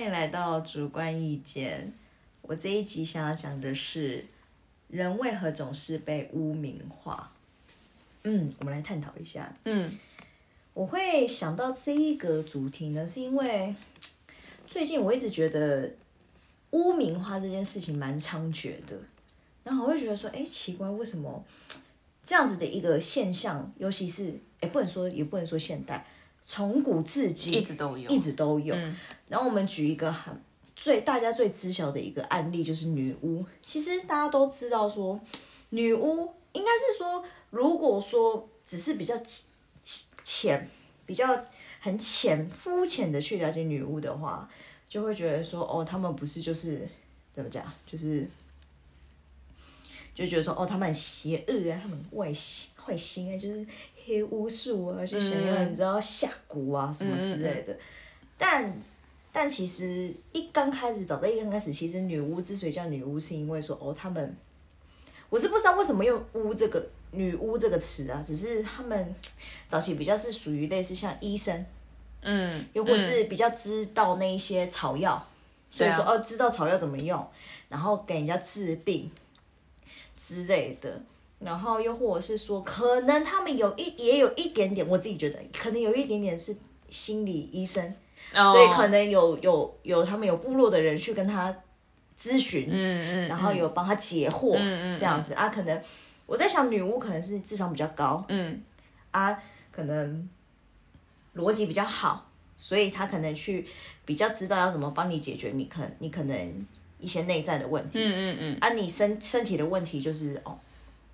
欢迎来到主观意见。我这一集想要讲的是，人为何总是被污名化？嗯，我们来探讨一下。嗯我会想到这一个主题呢，是因为最近我一直觉得污名化这件事情蛮猖獗的，然后我会觉得说，哎，奇怪，为什么这样子的一个现象，尤其是哎，不能说也不能说现代，从古至今一直都有，一直都有。然后我们举一个很最大家最知晓的一个案例，就是女巫。其实大家都知道说，女巫应该是说，如果说只是比较浅浅、比较很浅、肤浅的去了解女巫的话，就会觉得说，哦，他们不是就是怎么讲，就是。就觉得说，哦，他们很邪恶啊，他们很外心坏心啊，就是黑巫术啊，就想要你知道下蛊啊什么之类的。但但其实一刚开始，早在一刚开始，其实女巫之所以叫女巫，是因为说哦，他们我是不知道为什么用“巫”这个“女巫”这个词啊，只是他们早期比较是属于类似像医生，嗯，又或是比较知道那一些草药，所以说、啊哦，知道草药怎么用，然后给人家治病之类的。然后又或者是说，可能他们有一也有一点点，我自己觉得可能有一点点是心理医生，哦。所以可能有有有他们有部落的人去跟他咨询，嗯嗯，然后有帮他解惑，嗯嗯。这样子。啊，可能我在想女巫可能是智商比较高，嗯。啊，可能逻辑比较好，所以他可能去比较知道要怎么帮你解决你可你可能一些内在的问题，嗯嗯嗯，啊，你身身体的问题就是哦，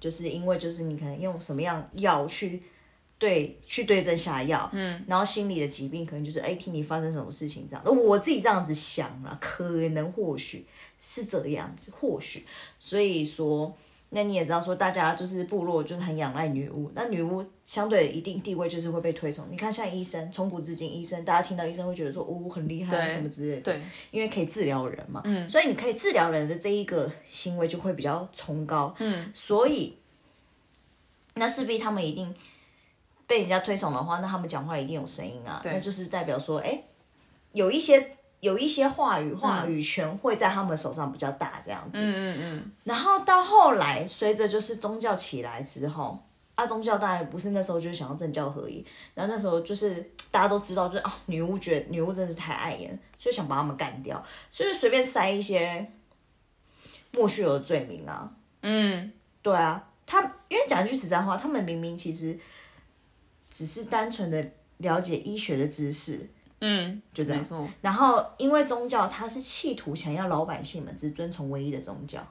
就是因为就是你可能用什么样药去对去对症下药，嗯，然后心理的疾病可能就是哎听你发生什么事情这样，我自己这样子想了，可能或许是这个样子，或许，所以说。那你也知道，说大家就是部落就是很仰赖女巫，那女巫相对的一定地位就是会被推崇。你看，像医生，从古至今，医生大家听到医生会觉得说，哦，很厉害啊什么之类的。对，因为可以治疗人嘛，嗯，所以你可以治疗人的这一个行为就会比较崇高，嗯，所以那势必他们一定被人家推崇的话，那他们讲话一定有声音啊，那就是代表说，哎，有一些有一些话语话语权会在他们手上比较大这样子，嗯嗯嗯，然后到后来，随着就是宗教起来之后，啊，宗教当然不是那时候就是想要政教合一，然后那时候就是大家都知道，就是啊，女巫觉得女巫真的是太碍眼，所以想把他们干掉，所以就随便塞一些莫须有的罪名啊，嗯，对啊，他因为讲一句实在话，他们明明其实只是单纯的了解医学的知识，嗯，就这样。没错，然后因为宗教它是企图想要老百姓们只遵从唯一的宗教，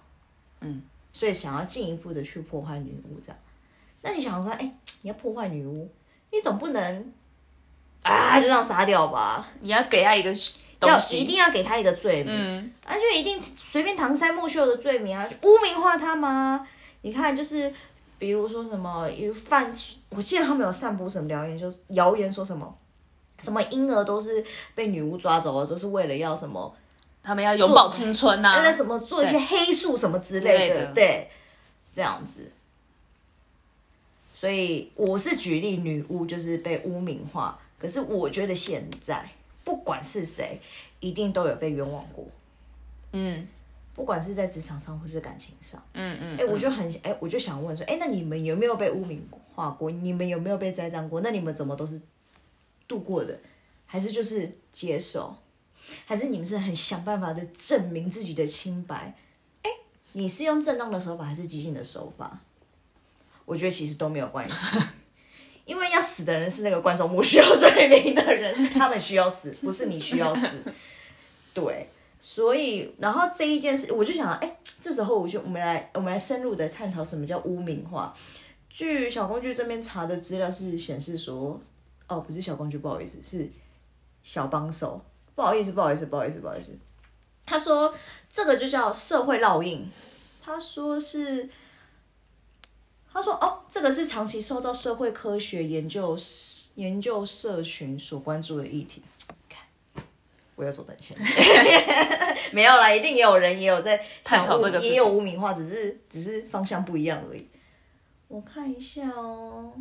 嗯，所以想要进一步的去破坏女巫这样。那你想说，哎，你要破坏女巫，你总不能啊就这样杀掉吧？你要给他一个要，一定要给他一个罪名，嗯。啊，就一定随便搪塞木秀的罪名啊，就污名化他吗？你看，就是比如说什么有犯，我记得他们有散播什么谣言，就是谣言说什么什么婴儿都是被女巫抓走了，都是为了要什么他们要永葆青春呐、那什么做一些黑术什么之类的，之类的对，这样子。所以我是举例，女巫就是被污名化。可是我觉得现在不管是谁，一定都有被冤枉过，嗯不管是在职场上或是感情上。嗯嗯，哎、我就很哎、我就想问说，哎、那你们有没有被污名化过？你们有没有被栽赃过？那你们怎么都是度过的？还是就是接受？还是你们是很想办法的证明自己的清白？哎、你是用正当的手法还是激进的手法？我觉得其实都没有关系，因为要死的人是那个冠松木需要罪名的人，是他们需要死，不是你需要死。对，所以然后这一件事，我就想，哎、这时候我就我们来我们来深入的探讨什么叫污名化。据小工具这边查的资料是显示说，哦，不是小工具，不好意思，是小帮手，不好意思，不好意思，不好意思，不好意思。他说这个就叫社会烙印，他说是，他说哦，这个是长期受到社会科学研究研究社群所关注的议题。看，我要坐等钱，没有啦，一定也有人也有在想讨这个也有污名化，只是只是方向不一样而已。我看一下哦，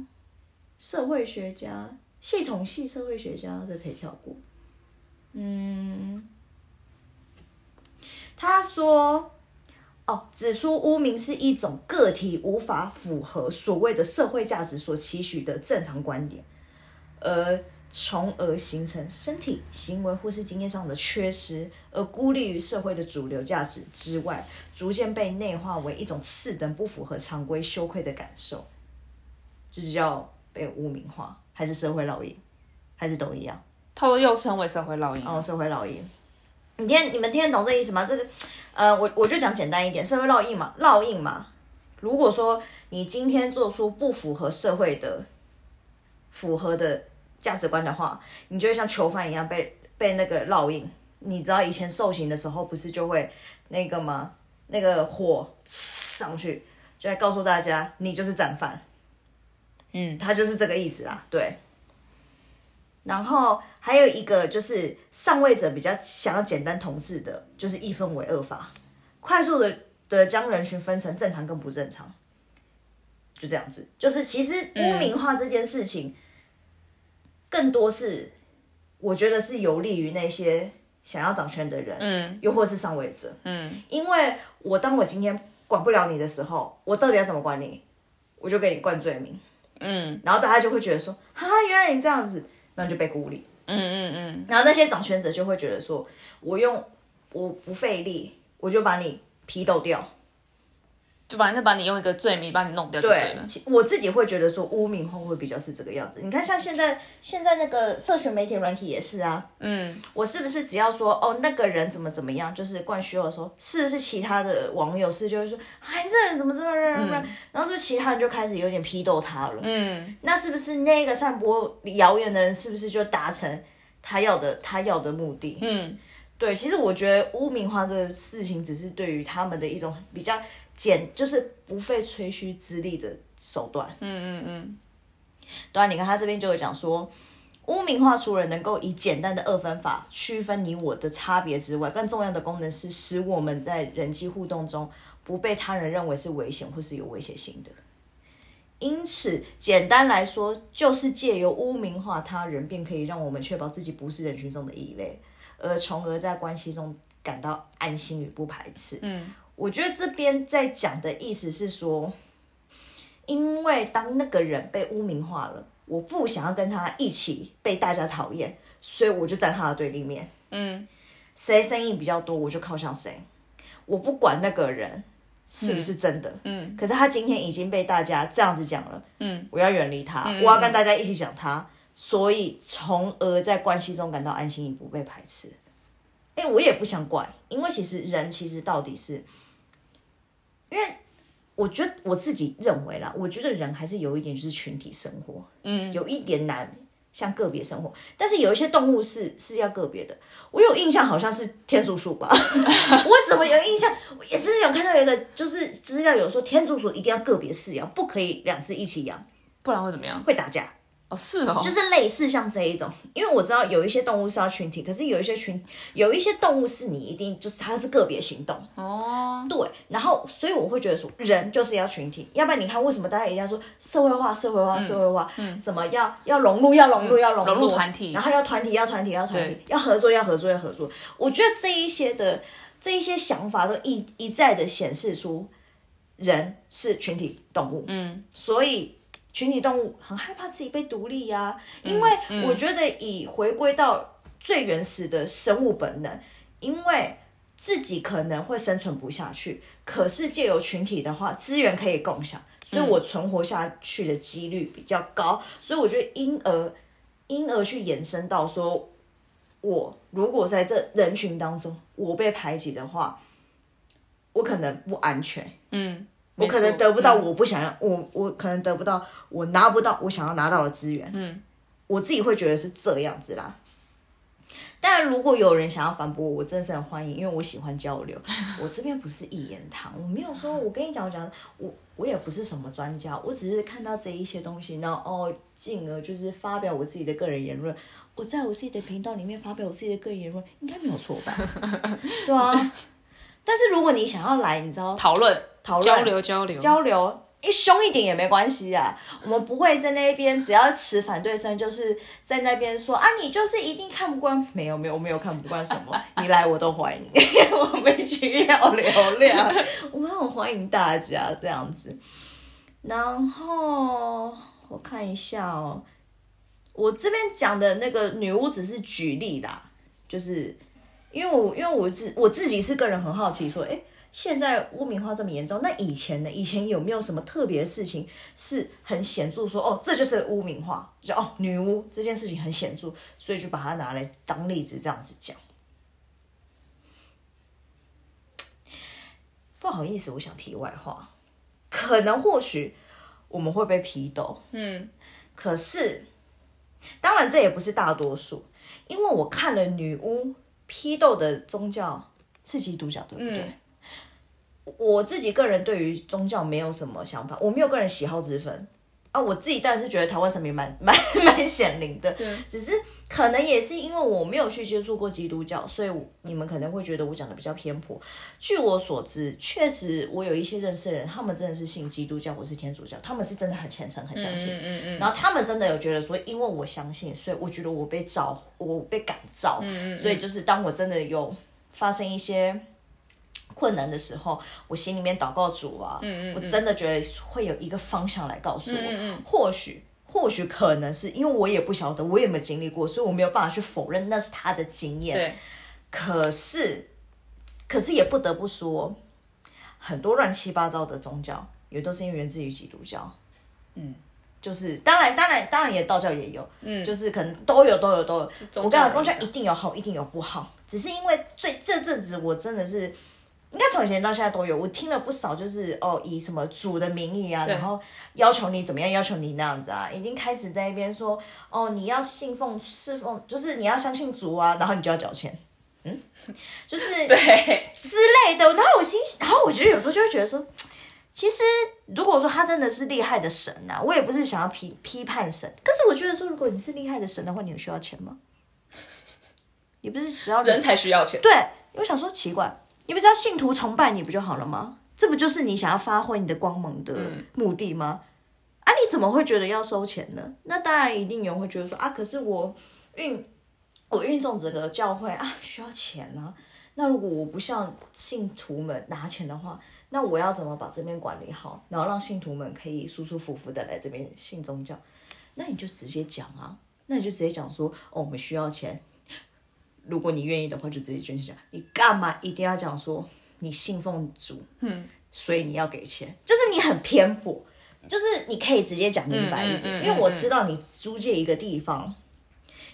社会学家、系统系社会学家，这可以跳过。嗯，他说。哦，指出污名是一种个体无法符合所谓的社会价值所期许的正常观点，而从而形成身体、行为或是经验上的缺失，而孤立于社会的主流价值之外，逐渐被内化为一种次等、不符合常规、羞愧的感受，就是叫被污名化，还是社会烙印，还是都一样？它又称为社会烙印。哦，社会烙印，你听你们听得懂这意思吗？这个。呃，我我就讲简单一点，社会烙印嘛，烙印嘛。如果说你今天做出不符合社会的、符合的价值观的话，你就会像囚犯一样被被那个烙印。你知道以前受刑的时候不是就会那个吗？那个火上去，就来告诉大家你就是战犯。嗯，他就是这个意思啦，对。然后还有一个就是上位者比较想要简单统治的，就是一分为二法，快速的的将人群分成正常跟不正常，就这样子。就是其实污名化这件事情，更多是我觉得是有利于那些想要掌权的人，嗯，又或是上位者，嗯，因为我当我今天管不了你的时候，我到底要怎么管你？我就给你灌罪名，嗯，然后大家就会觉得说，哈，原来你这样子。那就被孤立，嗯嗯嗯，然后那些掌权者就会觉得说，我用我不费力，我就把你批斗掉。就反正把你用一个罪名把你弄掉就对了。我自己会觉得说污名化会比较是这个样子。你看，像现在现在那个社群媒体软体也是啊。嗯。我是不是只要说哦那个人怎么怎么样，就是灌虚的时候，是不是其他的网友是就会说，哎这人怎么这么人？然后是不是其他人就开始有点批斗他了？嗯。那是不是那个散播谣言的人是不是就达成他要的他要的目的？嗯。对，其实我觉得污名化这个事情只是对于他们的一种比较。简就是不费吹嘘之力的手段。嗯嗯嗯。对啊，你看他这边就有讲说，污名化除了能够以简单的二分法区分你我的差别之外，更重要的功能是使我们在人际互动中不被他人认为是危险或是有威胁性的。因此，简单来说，就是借由污名化他人，便可以让我们确保自己不是人群中的异类，而从而在关系中感到安心与不排斥。嗯。我觉得这边在讲的意思是说，因为当那个人被污名化了，我不想要跟他一起被大家讨厌，所以我就站他的对立面。嗯，谁声音比较多，我就靠向谁。我不管那个人是不是真的。嗯，可是他今天已经被大家这样子讲了。嗯，我要远离他，我要跟大家一起讲他，所以从而在关系中感到安心，不被排斥。哎，我也不想怪，因为其实人其实到底是。因为我觉得我自己认为啦，我觉得人还是有一点就是群体生活，嗯，有一点难像个别生活。但是有一些动物是是要个别的。我有印象好像是天竺鼠吧？我怎么有印象？我也是有看到一个就是资料有说天竺鼠一定要个别饲养，不可以两只一起养，不然会怎么样？会打架。是哦，就是类似像这一种，因为我知道有一些动物是要群体，可是有一些群，有一些动物是你一定就是它是个别行动哦。对，然后所以我会觉得说，人就是要群体，要不然你看为什么大家一定要说社会化、社会化、社会化？嗯，什么要要融入、要融入、要融入团体，然后要团体、要团体、要团体，要合作、要合作、要合作。我觉得这一些的这一些想法都一一再的显示出人是群体动物。嗯，所以。群体动物很害怕自己被独立呀，因为我觉得以回归到最原始的生物本能，因为自己可能会生存不下去，可是借由群体的话，资源可以共享，所以我存活下去的几率比较高，所以我觉得因而因而去延伸到说，我如果在这人群当中我被排挤的话，我可能不安全，嗯。我可能得不到我不想要，我我可能得不到我拿不到我想要拿到的资源。嗯，我自己会觉得是这样子啦。但如果有人想要反驳我，我真的是很欢迎，因为我喜欢交流。我这边不是一言堂，我没有说，我跟你讲，我讲，我我也不是什么专家，我只是看到这一些东西，然后哦，进而就是发表我自己的个人言论。我在我自己的频道里面发表我自己的个人言论，应该没有错吧？对啊。但是如果你想要来，你知道讨论。讨论交流交流交流，一凶一点也没关系啊，我们不会在那边只要持反对声，就是在那边说啊，你就是一定看不惯，没有没有我没有看不惯什么，你来我都欢迎，我们需要流量，我们很欢迎大家这样子。然后我看一下哦，我这边讲的那个女巫只是举例啦，就是因为我因为我自我自己是个人很好奇说，哎。现在污名化这么严重，那以前呢？以前有没有什么特别的事情是很显著？说哦，这就是污名化，就哦女巫这件事情很显著，所以就把它拿来当例子这样子讲。不好意思，我想题外话，可能或许我们会被批斗，嗯，可是当然这也不是大多数，因为我看了女巫批斗的宗教是基督教，对不对？我自己个人对于宗教没有什么想法，我没有个人喜好之分啊。我自己当然是觉得台湾神明蛮 蛮蛮显灵的，只是可能也是因为我没有去接触过基督教，所以你们可能会觉得我讲的比较偏颇。据我所知，确实我有一些认识的人，他们真的是信基督教或是天主教，他们是真的很虔诚、很相信。嗯嗯嗯。然后他们真的有觉得说，因为我相信，所以我觉得我被召，我被感召。嗯嗯。所以就是当我真的有发生一些。困难的时候，我心里面祷告主啊，我真的觉得会有一个方向来告诉我。或许，或许可能是因为我也不晓得，我也没有经历过，所以我没有办法去否认那是他的经验。对。可是，可是也不得不说，很多乱七八糟的宗教也都是因为源自于基督教。嗯。就是当然，当然，当然也道教也有。嗯。就是可能都有，都有，都有。我跟你讲，宗教一定有好，一定有不好。只是因为最这阵子，我真的是。应该从以前到现在都有，我听了不少，就是哦，以什么主的名义啊，然后要求你怎么样，要求你那样子啊，已经开始在一边说，哦，你要信奉侍奉，就是你要相信主啊，然后你就要缴钱，嗯，就是 对之类的。然后我心，然后我觉得有时候就会觉得说，其实如果说他真的是厉害的神呐，我也不是想要批批判神，可是我觉得说，如果你是厉害的神的话，你有需要钱吗？你不是只要人才需要钱？对，我想说奇怪。你不知道信徒崇拜你不就好了吗？这不就是你想要发挥你的光芒的目的吗？啊，你怎么会觉得要收钱呢？那当然一定有人会觉得说啊，可是我运我运送这个教会啊需要钱呢。那如果我不向信徒们拿钱的话，那我要怎么把这边管理好，然后让信徒们可以舒舒服服的来这边信宗教？那你就直接讲啊，那你就直接讲说哦，我们需要钱。如果你愿意的话，就直接捐钱。你干嘛一定要讲说你信奉主，嗯，所以你要给钱？就是你很偏颇，就是你可以直接讲明白一点，因为我知道你租借一个地方，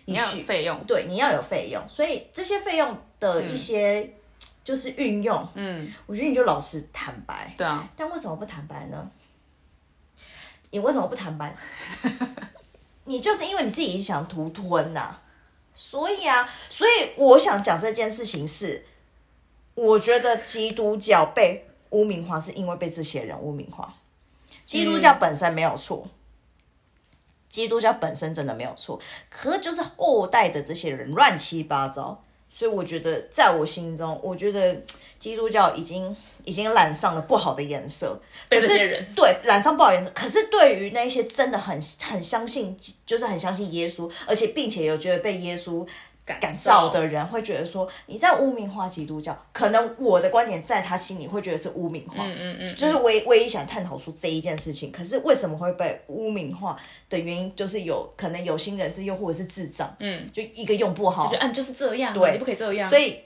你要费用，对，你要有费用，所以这些费用的一些就是运用，嗯，我觉得你就老实坦白，对啊。但为什么不坦白呢？你为什么不坦白？你就是因为你自己想图吞呐。所以啊，所以我想讲这件事情是，我觉得基督教被污名化是因为被这些人污名化。基督教本身没有错，基督教本身真的没有错，可就是后代的这些人乱七八糟。所以我觉得，在我心中，我觉得。基督教已经已经染上了不好的颜色，可是对染上不好颜色。可是对于那些真的很很相信，就是很相信耶稣，而且并且有觉得被耶稣感召的人，会觉得说你在污名化基督教。可能我的观点在他心里会觉得是污名化，嗯嗯嗯，就是唯唯一想探讨出这一件事情。可是为什么会被污名化的原因，就是有可能有心人士又或者是智障，嗯，就一个用不好，就按就是这样，对，你不可以这样。所以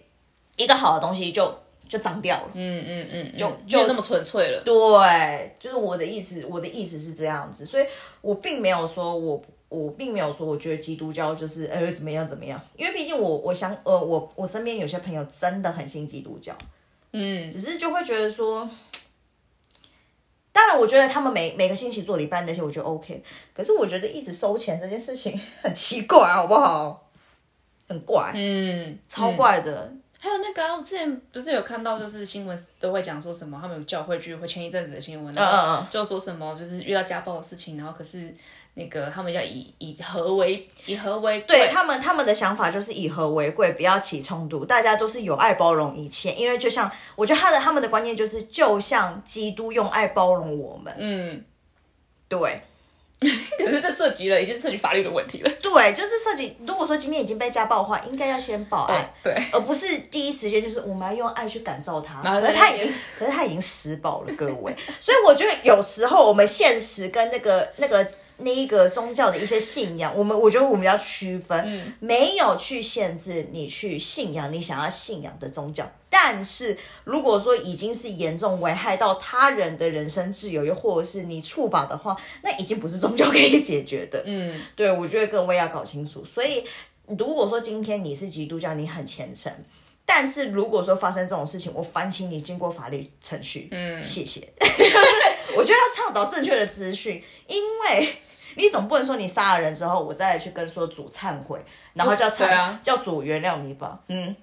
一个好的东西就。就脏掉了，嗯嗯嗯，就就那么纯粹了。对，就是我的意思，我的意思是这样子，所以我并没有说我我并没有说我觉得基督教就是呃怎么样怎么样，因为毕竟我我想呃我我身边有些朋友真的很信基督教，嗯，只是就会觉得说，当然我觉得他们每每个星期做礼拜那些我觉得 OK，可是我觉得一直收钱这件事情 很奇怪，好不好？很怪，嗯，超怪的。还有那个、啊，我之前不是有看到，就是新闻都会讲说什么，他们有教会聚会，前一阵子的新闻，嗯嗯嗯，就说什么就是遇到家暴的事情，然后可是那个他们要以以和为以和为贵，对他们，他们的想法就是以和为贵，不要起冲突，大家都是有爱包容一切。因为就像我觉得他的他们的观念就是，就像基督用爱包容我们，嗯，对 可是这涉及了已经涉及法律的问题了，对，就是涉及。如果说今天已经被家暴的话，应该要先报案。对，而不是第一时间就是我们要用爱去感召他，可是他已经可是他已经施暴了，各位。所以我觉得有时候我们现实跟那个那个那一个宗教的一些信仰，我们我觉得我们要区分，没有去限制你去信仰你想要信仰的宗教。但是如果说已经是严重危害到他人的人身自由，又或者是你触法的话，那已经不是宗教可以解决的。嗯，对，我觉得各位要搞清楚。所以，如果说今天你是基督教，你很虔诚，但是如果说发生这种事情，我烦请你经过法律程序。嗯，谢谢。就 是我觉得要倡导正确的资讯，因为你总不能说你杀了人之后，我再来去跟说主忏悔，然后叫忏、啊叫主原谅你吧。嗯，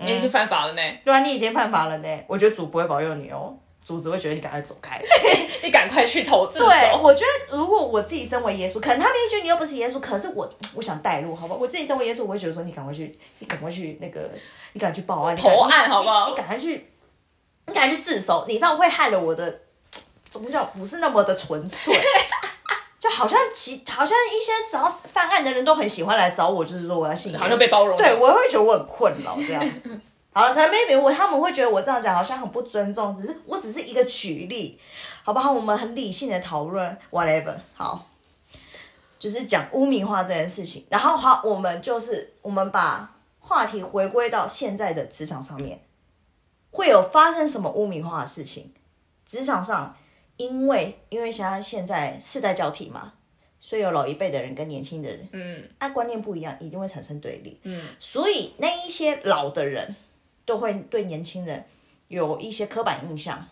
你已经犯法了呢，对啊，你已经犯法了呢。我觉得主不会保佑你哦，主只会觉得你赶快走开。你赶快去投自首。对，我觉得如果我自己身为耶稣，可能他们也觉得你又不是耶稣，可是我我想带路，好不好？我自己身为耶稣，我会觉得说你赶快去，你赶快去那个，你赶快去报案，投案好不好你你赶快去，你赶快去自首，你这样会害了我的宗教不是那么的纯粹。就好像其好像一些只要犯案的人都很喜欢来找我，就是说我要信好像被包容对，我会觉得我很困扰这样子。好，可能 maybe 我他们会觉得我这样讲好像很不尊重，只是我只是一个举例，好不好？我们很理性的讨论 whatever。好，就是讲污名化这件事情。然后好，我们就是我们把话题回归到现在的职场上面，会有发生什么污名化的事情？职场上，因为因为现在现在世代交替嘛，所以有老一辈的人跟年轻的人，嗯，啊，观念不一样，一定会产生对立。嗯，所以那一些老的人都会对年轻人有一些刻板印象，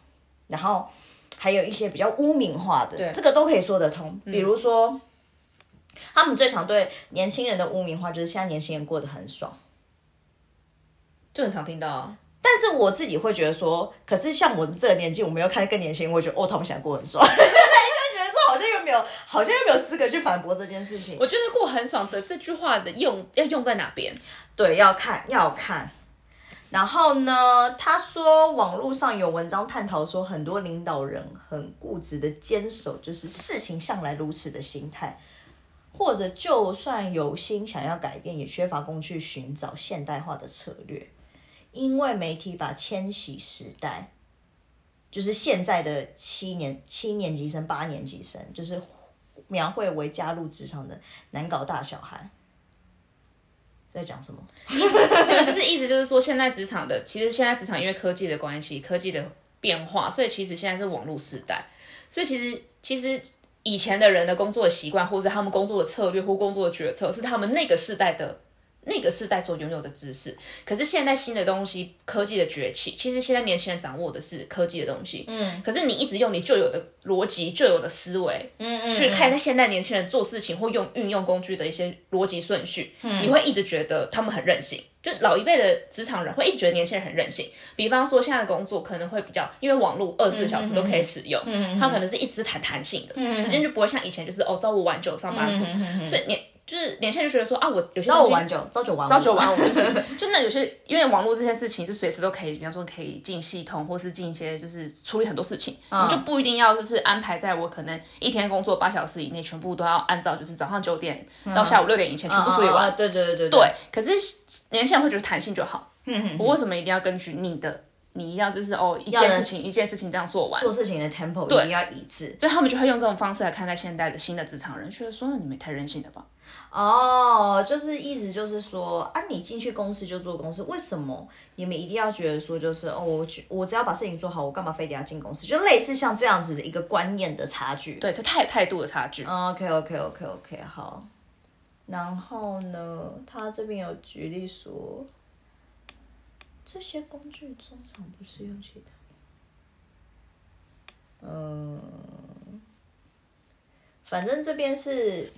然后还有一些比较污名化的，对这个都可以说得通。比如说，他们最常对年轻人的污名化就是现在年轻人过得很爽。就很常听到啊。但是我自己会觉得说，可是像我们这个年纪，我们又看得更年轻，我觉得哦，他们现在过得很爽，就会觉得说好像又没有，好像又没有资格去反驳这件事情。我觉得过很爽的这句话的用要用在哪边？对，要看要看。然后呢，他说网络上有文章探讨说，很多领导人很固执的坚守就是事情向来如此的心态，或者就算有心想要改变，也缺乏工具寻找现代化的策略，因为媒体把千禧时代，就是现在的七年七年级生、八年级生，就是描绘为加入职场的难搞大小孩。在讲什么？对，就是意思就是说，现在职场的，其实现在职场因为科技的关系，科技的变化，所以其实现在是网络时代，所以其实其实以前的人的工作习惯，或是他们工作的策略或工作的决策，是他们那个时代的。那个世代所拥有的知识，可是现在新的东西，科技的崛起，其实现在年轻人掌握的是科技的东西，嗯，可是你一直用你旧有的逻辑、旧有的思维，嗯嗯去看现代年轻人做事情或用运用工具的一些逻辑顺序，嗯。你会一直觉得他们很任性。就老一辈的职场人会一直觉得年轻人很任性。比方说，现在的工作可能会比较，因为网络二十四小时都可以使用，嗯他可能是一直是弹弹性的，时间就不会像以前就是哦朝五晚九上班族，所以年就是年轻人就觉得说啊，我有些时候朝九晚九，朝九晚五，朝九晚五就那 有些因为网络这些事情是随时都可以，比方说可以进系统，或是进一些就是处理很多事情，你就不一定要就是安排在我可能一天工作八小时以内，全部都要按照就是早上九点到下午六点以前全部处理完。对对对对，可是年轻人会觉得弹性就好，我为什么一定要根据你的？你一定要就是哦，一件事情一件事情这样做完，做事情的 tempo 一定要一致。所以他们就会用这种方式来看待现代的新的职场人，觉得说那你们也太任性了吧？哦，就是意思就是说啊，你进去公司就做公司，为什么你们一定要觉得说就是哦，我我只要把事情做好，我干嘛非得要进公司？就类似像这样子的一个观念的差距。对，就态态度的差距。OK OK OK OK 好。然后呢，他这边有举例说，这些工具通常不是用其他。嗯，反正这边是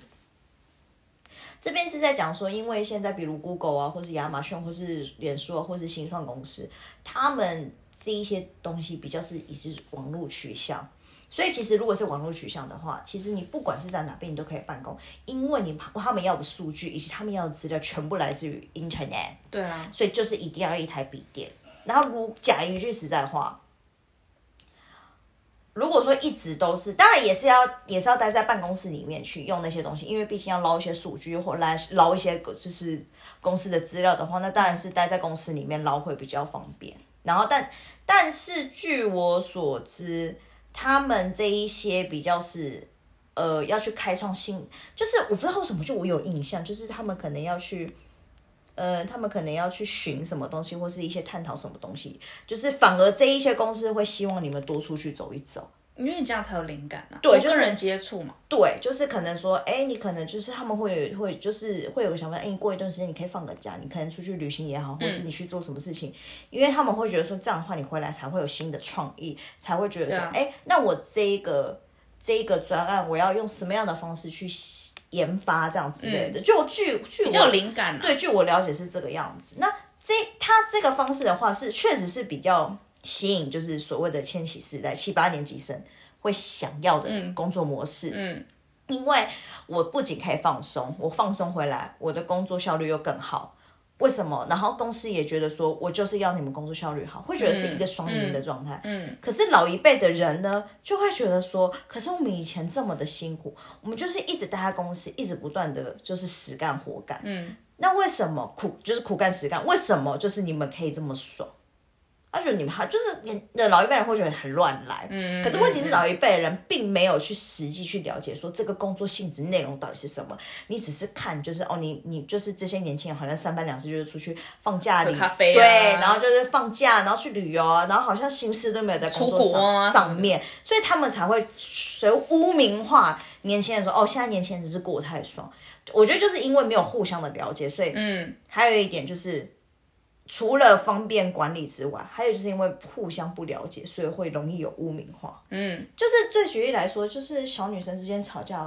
这边是在讲说，因为现在比如 Google 啊，或是亚马逊，或是脸书啊，或是新创公司，他们这一些东西比较是已是网络取向。所以其实如果是网络取向的话，其实你不管是在哪边，你都可以办公，因为你他们要的数据以及他们要的资料全部来自于 Internet。对啊，所以就是一定要一台笔电。然后如讲一句实在话，如果说一直都是，当然也是要也是要待在办公室里面去用那些东西，因为毕竟要捞一些数据或来捞一些就是公司的资料的话，那当然是待在公司里面捞会比较方便。然后但但是据我所知。他们这一些比较是，呃，要去开创新，就是我不知道为什么，就我有印象，就是他们可能要去，呃，他们可能要去寻什么东西，或是一些探讨什么东西，就是反而这一些公司会希望你们多出去走一走。因为这样才有灵感啊，对，跟人接触嘛。对，就是可能说，哎，你可能就是他们会会就是会有个想法，哎，过一段时间你可以放个假，你可能出去旅行也好，或是你去做什么事情，因为他们会觉得说这样的话你回来才会有新的创意，才会觉得说，哎，那我这一个这一个专案我要用什么样的方式去研发这样之类的，就据据我灵感，对，据我了解是这个样子。那这他这个方式的话是确实是比较。吸引就是所谓的千禧世代七八年级生会想要的工作模式。嗯，因为我不仅可以放松，我放松回来，我的工作效率又更好。为什么？然后公司也觉得说我就是要你们工作效率好，会觉得是一个双赢的状态。嗯。可是老一辈的人呢，就会觉得说，可是我们以前这么的辛苦，我们就是一直待在公司，一直不断的就是实干活干。嗯。那为什么苦就是苦干实干？为什么就是你们可以这么爽？他觉得你们好，就是你的老一辈人会觉得很乱来。嗯。可是问题是，老一辈的人并没有去实际去了解说这个工作性质内容到底是什么。你只是看，就是哦，你你就是这些年轻人好像三番两次就是出去放假里咖啡，对，然后就是放假，然后去旅游啊，然后好像心思都没有在工作上上面，所以他们才会随污名化年轻人说哦，现在年轻人只是过太爽。我觉得就是因为没有互相的了解，所以嗯，还有一点就是。除了方便管理之外，还有就是因为互相不了解，所以会容易有污名化。嗯，就是最举例来说，就是小女生之间吵架，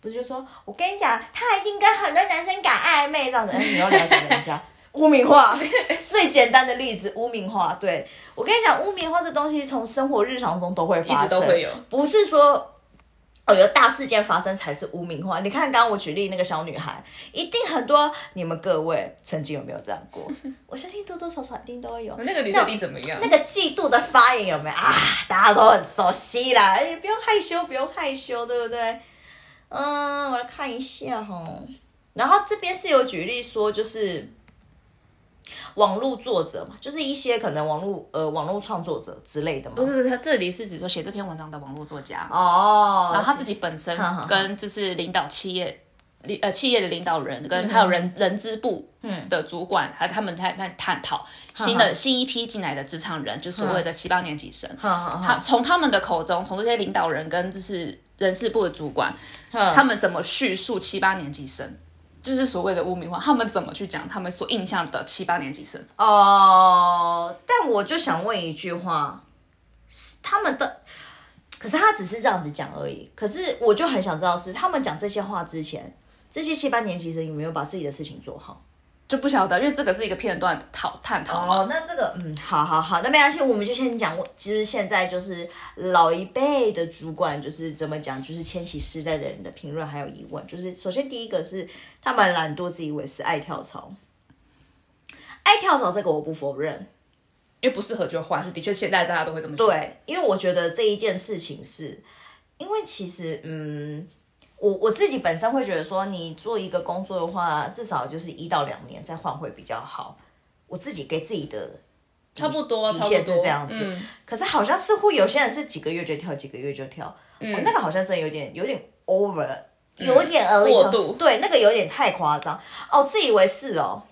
不是就说我跟你讲，她一定跟很多男生搞暧昧这样子，你要了解人家，污名化。最简单的例子，污名化。对我跟你讲，污名化这东西从生活日常中都会发生，不是说。哦，有大事件发生才是污名化。你看，刚刚我举例那个小女孩，一定很多你们各位曾经有没有这样过？我相信多多少少一定都有。那个女生你怎么样？那个嫉妒的发言有没有啊？大家都很熟悉啦，也不用害羞，不用害羞，对不对？嗯，我来看一下哈。然后这边是有举例说，就是。网络作者嘛，就是一些可能网络呃网络创作者之类的嘛。不是不是，他这里是指说写这篇文章的网络作家哦。然后他自己本身跟就是领导企业呃企业的领导人跟还有人人资部的主管，还他们在在探讨新的新一批进来的职场人，就所谓的七八年级生。他从他们的口中，从这些领导人跟就是人事部的主管，他们怎么叙述七八年级生？就是所谓的污名化，他们怎么去讲他们所印象的七八年级生？哦，但我就想问一句话，他们的，可是他只是这样子讲而已。可是我就很想知道，是他们讲这些话之前，这些七八年级生有没有把自己的事情做好？就不晓得，因为这个是一个片段讨探讨哦，那这个嗯，好好好，那没关系，我们就先讲。其实现在就是老一辈的主管就是怎么讲，就是千禧世代的人的评论还有疑问。就是首先第一个是他们懒惰，自以为是，爱跳槽。爱跳槽这个我不否认，因为不适合就换，是的确现在大家都会这么对，因为我觉得这一件事情是，因为其实嗯。我我自己本身会觉得说，你做一个工作的话，至少就是一到两年再换会比较好。我自己给自己的差不多底线是这样子，可是好像似乎有些人是几个月就跳，几个月就跳，哦，那个好像真的有点有点 over，有点过度，对，那个有点太夸张哦，自以为是哦，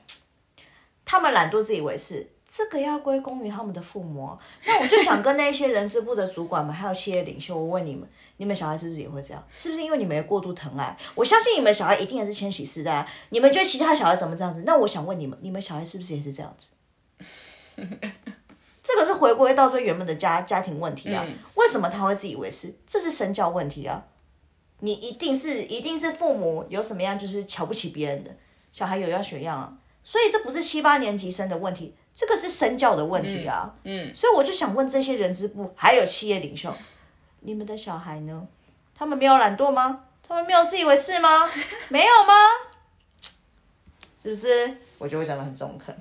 他们懒惰，自以为是。这个要归功于他们的父母。那我就想跟那些人事部的主管们，还有企业领袖，我问你们：你们小孩是不是也会这样？是不是因为你们过度疼爱？我相信你们小孩一定也是千禧世代。你们觉得其他小孩怎么这样子？那我想问你们：你们小孩是不是也是这样子？这个是回归到最原本的家家庭问题啊。为什么他会自以为是？这是身教问题啊。你一定是一定是父母有什么样就是瞧不起别人的，小孩有样学样啊，所以这不是七八年级生的问题，这个是身教的问题啊。嗯，所以我就想问这些人资部还有企业领袖，你们的小孩呢？他们没有懒惰吗？他们没有自以为是吗？没有吗？是不是？我就会讲的很中肯。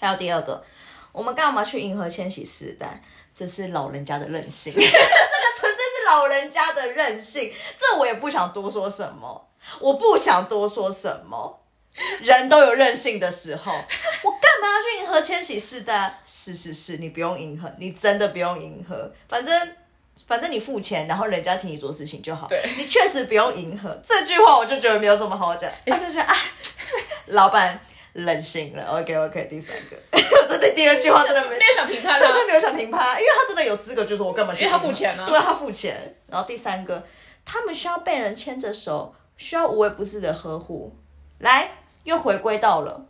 还有第二个，我们干嘛去迎合千禧时代？这是老人家的任性，老人家的任性。这我也不想多说什么，我不想多说什么。人都有任性的时候，我干嘛要去迎合千禧世代？是是是，你不用迎合，你真的不用迎合，反正。反正你付钱，然后人家替你做事情就好。对，你确实不用迎合这句话，我就觉得没有什么好讲。他就觉得啊，老板任性了。OK OK，第三个，这对第二句话真的没没有想评判，真的没有想评判，因为他真的有资格，就是我干嘛？因为他付钱啊，对，他付钱。然后第三个，他们需要被人牵着手，需要无微不至的呵护。来，又回归到了。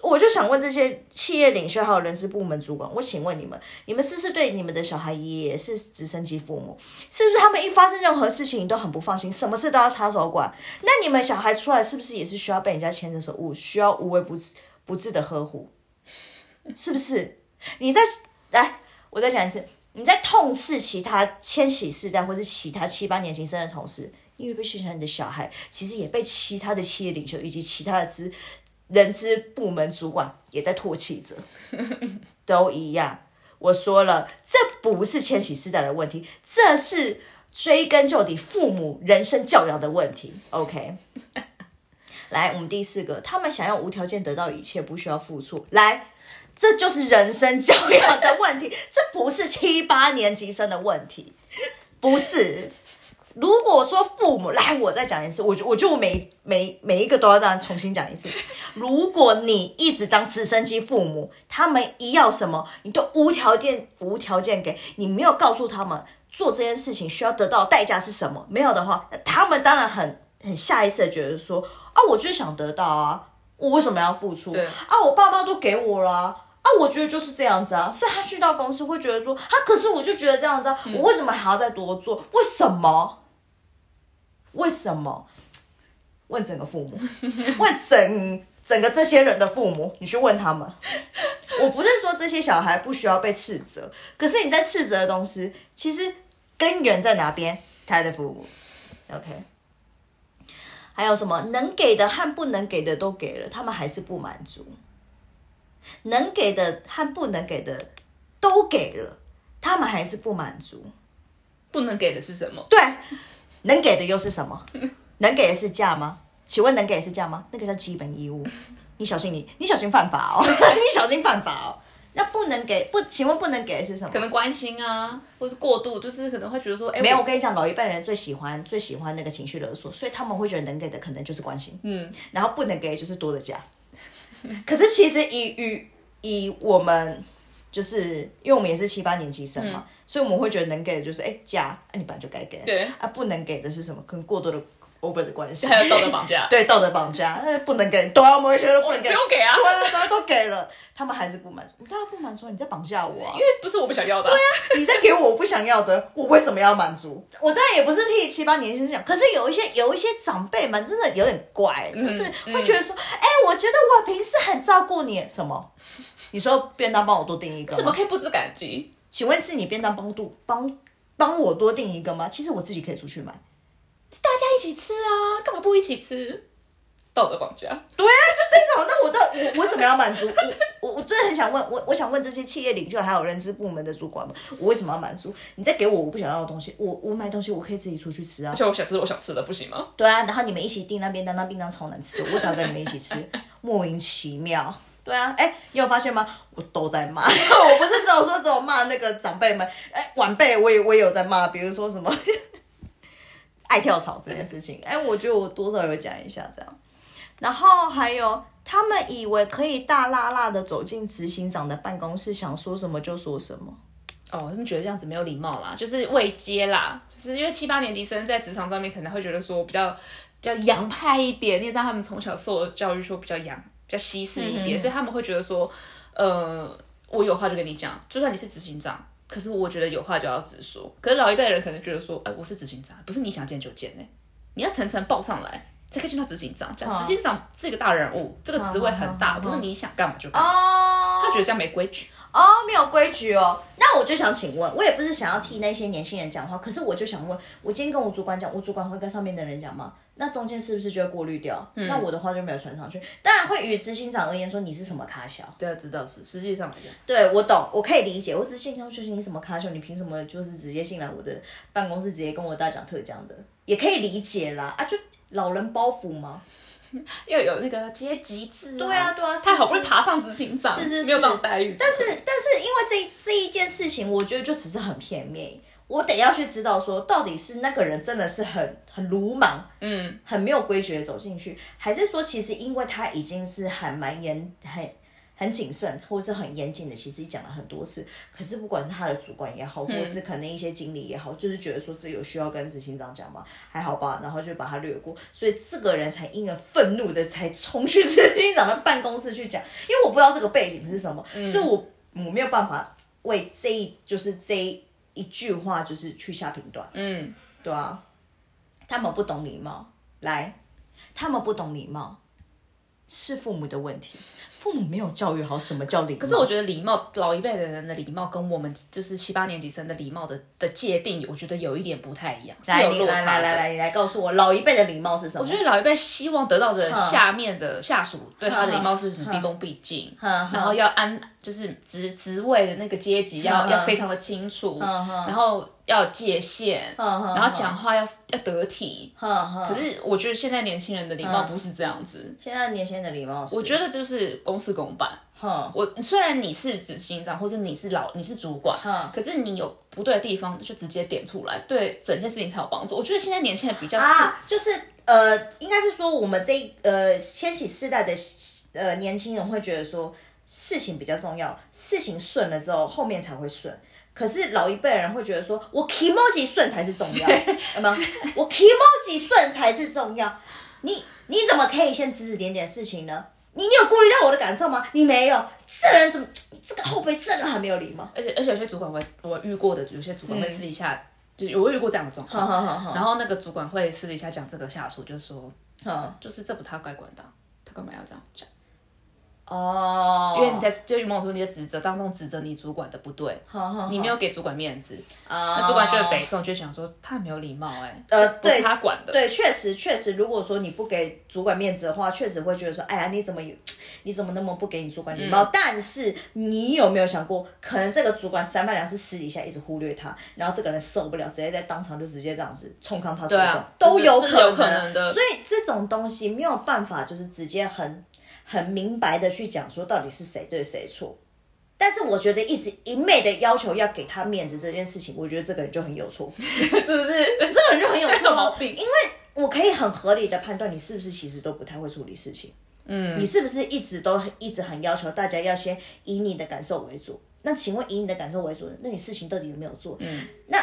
我就想问这些企业领袖还有人事部门主管，我请问你们，你们是不是对你们的小孩也是直升机父母？是不是他们一发生任何事情你都很不放心，什么事都要插手管？那你们小孩出来是不是也是需要被人家牵着手，无需要无微不至不至的呵护？是不是？你在来，我再讲一次，你在痛斥其他千禧世代或是其他七八年级生的同事，你会不会想想你的小孩其实也被其他的企业领袖以及其他的资？人资部门主管也在唾弃着，都一样。我说了，这不是千禧世代的问题，这是追根究底父母人生教养的问题。OK，来，我们第四个，他们想要无条件得到一切，不需要付出。来，这就是人生教养的问题，这不是七八年级生的问题，不是。如果说父母来，我再讲一次，我就我就每每每一个都要这样重新讲一次。如果你一直当直升机父母，他们一要什么，你都无条件无条件给，你没有告诉他们做这件事情需要得到代价是什么，没有的话，他们当然很很下意识的觉得说啊，我就是想得到啊，我为什么要付出？啊，我爸妈都给我了啊，我觉得就是这样子啊，所以他去到公司会觉得说，啊，可是我就觉得这样子，啊，我为什么还要再多做？为什么？为什么？问整个父母，问整整个这些人的父母，你去问他们。我不是说这些小孩不需要被斥责，可是你在斥责的东西，其实根源在哪边？他的父母。OK。还有什么能给的和不能给的都给了，他们还是不满足。能给的和不能给的都给了，他们还是不满足。不能给的是什么？对。能给的又是什么？能给的是价吗？请问能给的是价吗？那个叫基本义务，你小心你，你小心犯法哦，你小心犯法哦。那不能给不？请问不能给的是什么？可能关心啊，或是过度，就是可能会觉得说，哎，没有。我跟你讲，老一辈人最喜欢最喜欢那个情绪勒索，所以他们会觉得能给的可能就是关心，嗯，然后不能给就是多的价。可是其实以与以我们就是因为我们也是七八年级生嘛。所以我们会觉得能给的就是哎加，哎你本来就该给。对啊，不能给的是什么？跟过多的 over 的关系。还有道德绑架。对道德绑架，那不能给，对啊，我们觉得不能给。不用给啊。对啊，大家都给了，他们还是不满足。大家不满足，你在绑架我啊？因为不是我不想要的。对啊，你在给我我不想要的，我为什么要满足？我当然也不是替七八年轻讲，可是有一些有一些长辈们真的有点怪，就是会觉得说，哎，我觉得我平时很照顾你，什么？你说便当帮我多订一个，怎么可以不知感激？请问是你便当帮度帮帮我多订一个吗？其实我自己可以出去买，大家一起吃啊，干嘛不一起吃？道德绑架？对啊，就这种。那我到我为什么要满足？我我我真的很想问，我我想问这些企业领袖还有人事部门的主管们，我为什么要满足？你再给我我不想要的东西，我我买东西我可以自己出去吃啊。而且我想吃我想吃的，不行吗？对啊，然后你们一起订那便当，那便当超难吃，我为什么要跟你们一起吃？莫名其妙。对啊，哎，你有发现吗？我都在骂，我不是只有说只有骂那个长辈们，哎，晚辈我也我也有在骂，比如说什么 爱跳槽这件事情，哎，我觉得我多少有讲一下这样，然后还有他们以为可以大辣辣的走进执行长的办公室，想说什么就说什么。哦，他们觉得这样子没有礼貌啦，就是未接啦，就是因为七八年级生在职场上面可能会觉得说比较比较洋派一点，你知道他们从小受的教育说比较洋。稀释一点，所以他们会觉得说，呃，我有话就跟你讲，就算你是执行长，可是我觉得有话就要直说。可是老一辈的人可能觉得说，哎，我是执行长，不是你想见就见呢、你要层层报上来，才可以见到执行长。讲执行长是一个大人物，这个职位很大，不是你想干嘛就干嘛。哦他觉得这样没规矩。哦，没有规矩哦。那我就想请问，我也不是想要替那些年轻人讲话，可是我就想问，我今天跟我主管讲，我主管会跟上面的人讲吗？那中间是不是就会过滤掉？那我的话就没有传上去。当然会与执行长而言说你是什么卡小，对啊，知道是实际上对我懂，我可以理解。我只是心想就是你什么卡小，你凭什么就是直接进来我的办公室，直接跟我大讲特讲的，也可以理解啦。啊，就老人包袱嘛。要有那个阶级制、对啊对啊是他好不容易爬上执行长，是是是没有这种待遇。但是但是因为这这一件事情，我觉得就只是很片面。我得要去知道说，到底是那个人真的是很很鲁莽，嗯，很没有规矩的走进去，还是说其实因为他已经是很蛮严很很谨慎，或者是很严谨的，其实讲了很多次。可是不管是他的主管也好，或者是可能一些经理也好，就是觉得说这有需要跟执行长讲吗？还好吧，然后就把他略过，所以这个人才因而愤怒的才冲去执行长的办公室去讲，因为我不知道这个背景是什么，所以我我没有办法为这一就是这一句话就是去下评断。嗯，对啊，他们不懂礼貌，来，他们不懂礼貌，是父母的问题，父母没有教育好什么叫礼貌。可是我觉得礼貌，老一辈的人的礼貌跟我们就是七八年级生的礼貌的的界定，我觉得有一点不太一样，来。来来来来，你来告诉我，老一辈的礼貌是什么？我觉得老一辈希望得到的下面的下属对他的礼貌是什么毕恭毕敬，然后要安就是职职位的那个阶级要要非常的清楚，然后要有界限，然后讲话要要得体。可是我觉得现在年轻人的礼貌不是这样子，现在年轻人的礼貌是，我觉得就是公事公办。哼我虽然你是执行长，或是你是老你是主管，哼可是你有不对的地方就直接点出来，对整件事情才有帮助。我觉得现在年轻人比较是、啊，就是呃，应该是说我们这呃千禧世代的呃年轻人会觉得说事情比较重要，事情顺了之后后面才会顺。可是老一辈人会觉得说，我 emoji 顺才是重要，有没有？我 emoji 顺才是重要。你你怎么可以先指指点点事情呢？你你有顾虑到我的感受吗？你没有，这人怎么这个后辈真的很没有礼貌。而且而且有些主管会，我遇过的有些主管会私底下，就是我遇过这样的状况，好好好然后那个主管会私底下讲这个下属，就说，好，就是这不他该管的啊，他干嘛要这样讲？哦，因为你在就某种程度你在指责当中指责你主管的不对，好好你没有给主管面子，啊，那主管就会北宋就想说他没有礼貌哎、呃对他管的，对，确实确实，如果说你不给主管面子的话，确实会觉得说，哎呀，你怎么有，你怎么那么不给你主管礼貌？但是你有没有想过，可能这个主管三番两次私底下一直忽略他，然后这个人受不了，直接在当场就直接这样子冲康他主管，啊都有。可能的。所以这种东西没有办法，就是直接很很明白的去讲说到底是谁对谁错。但是我觉得一直一昧的要求要给他面子这件事情，我觉得这个人就很有错。是不是？这个人就很有 毛病因为我可以很合理的判断你是不是其实都不太会处理事情，嗯，你是不是一直都一直很要求大家要先以你的感受为主？那请问以你的感受为主，那你事情到底有没有做？嗯，那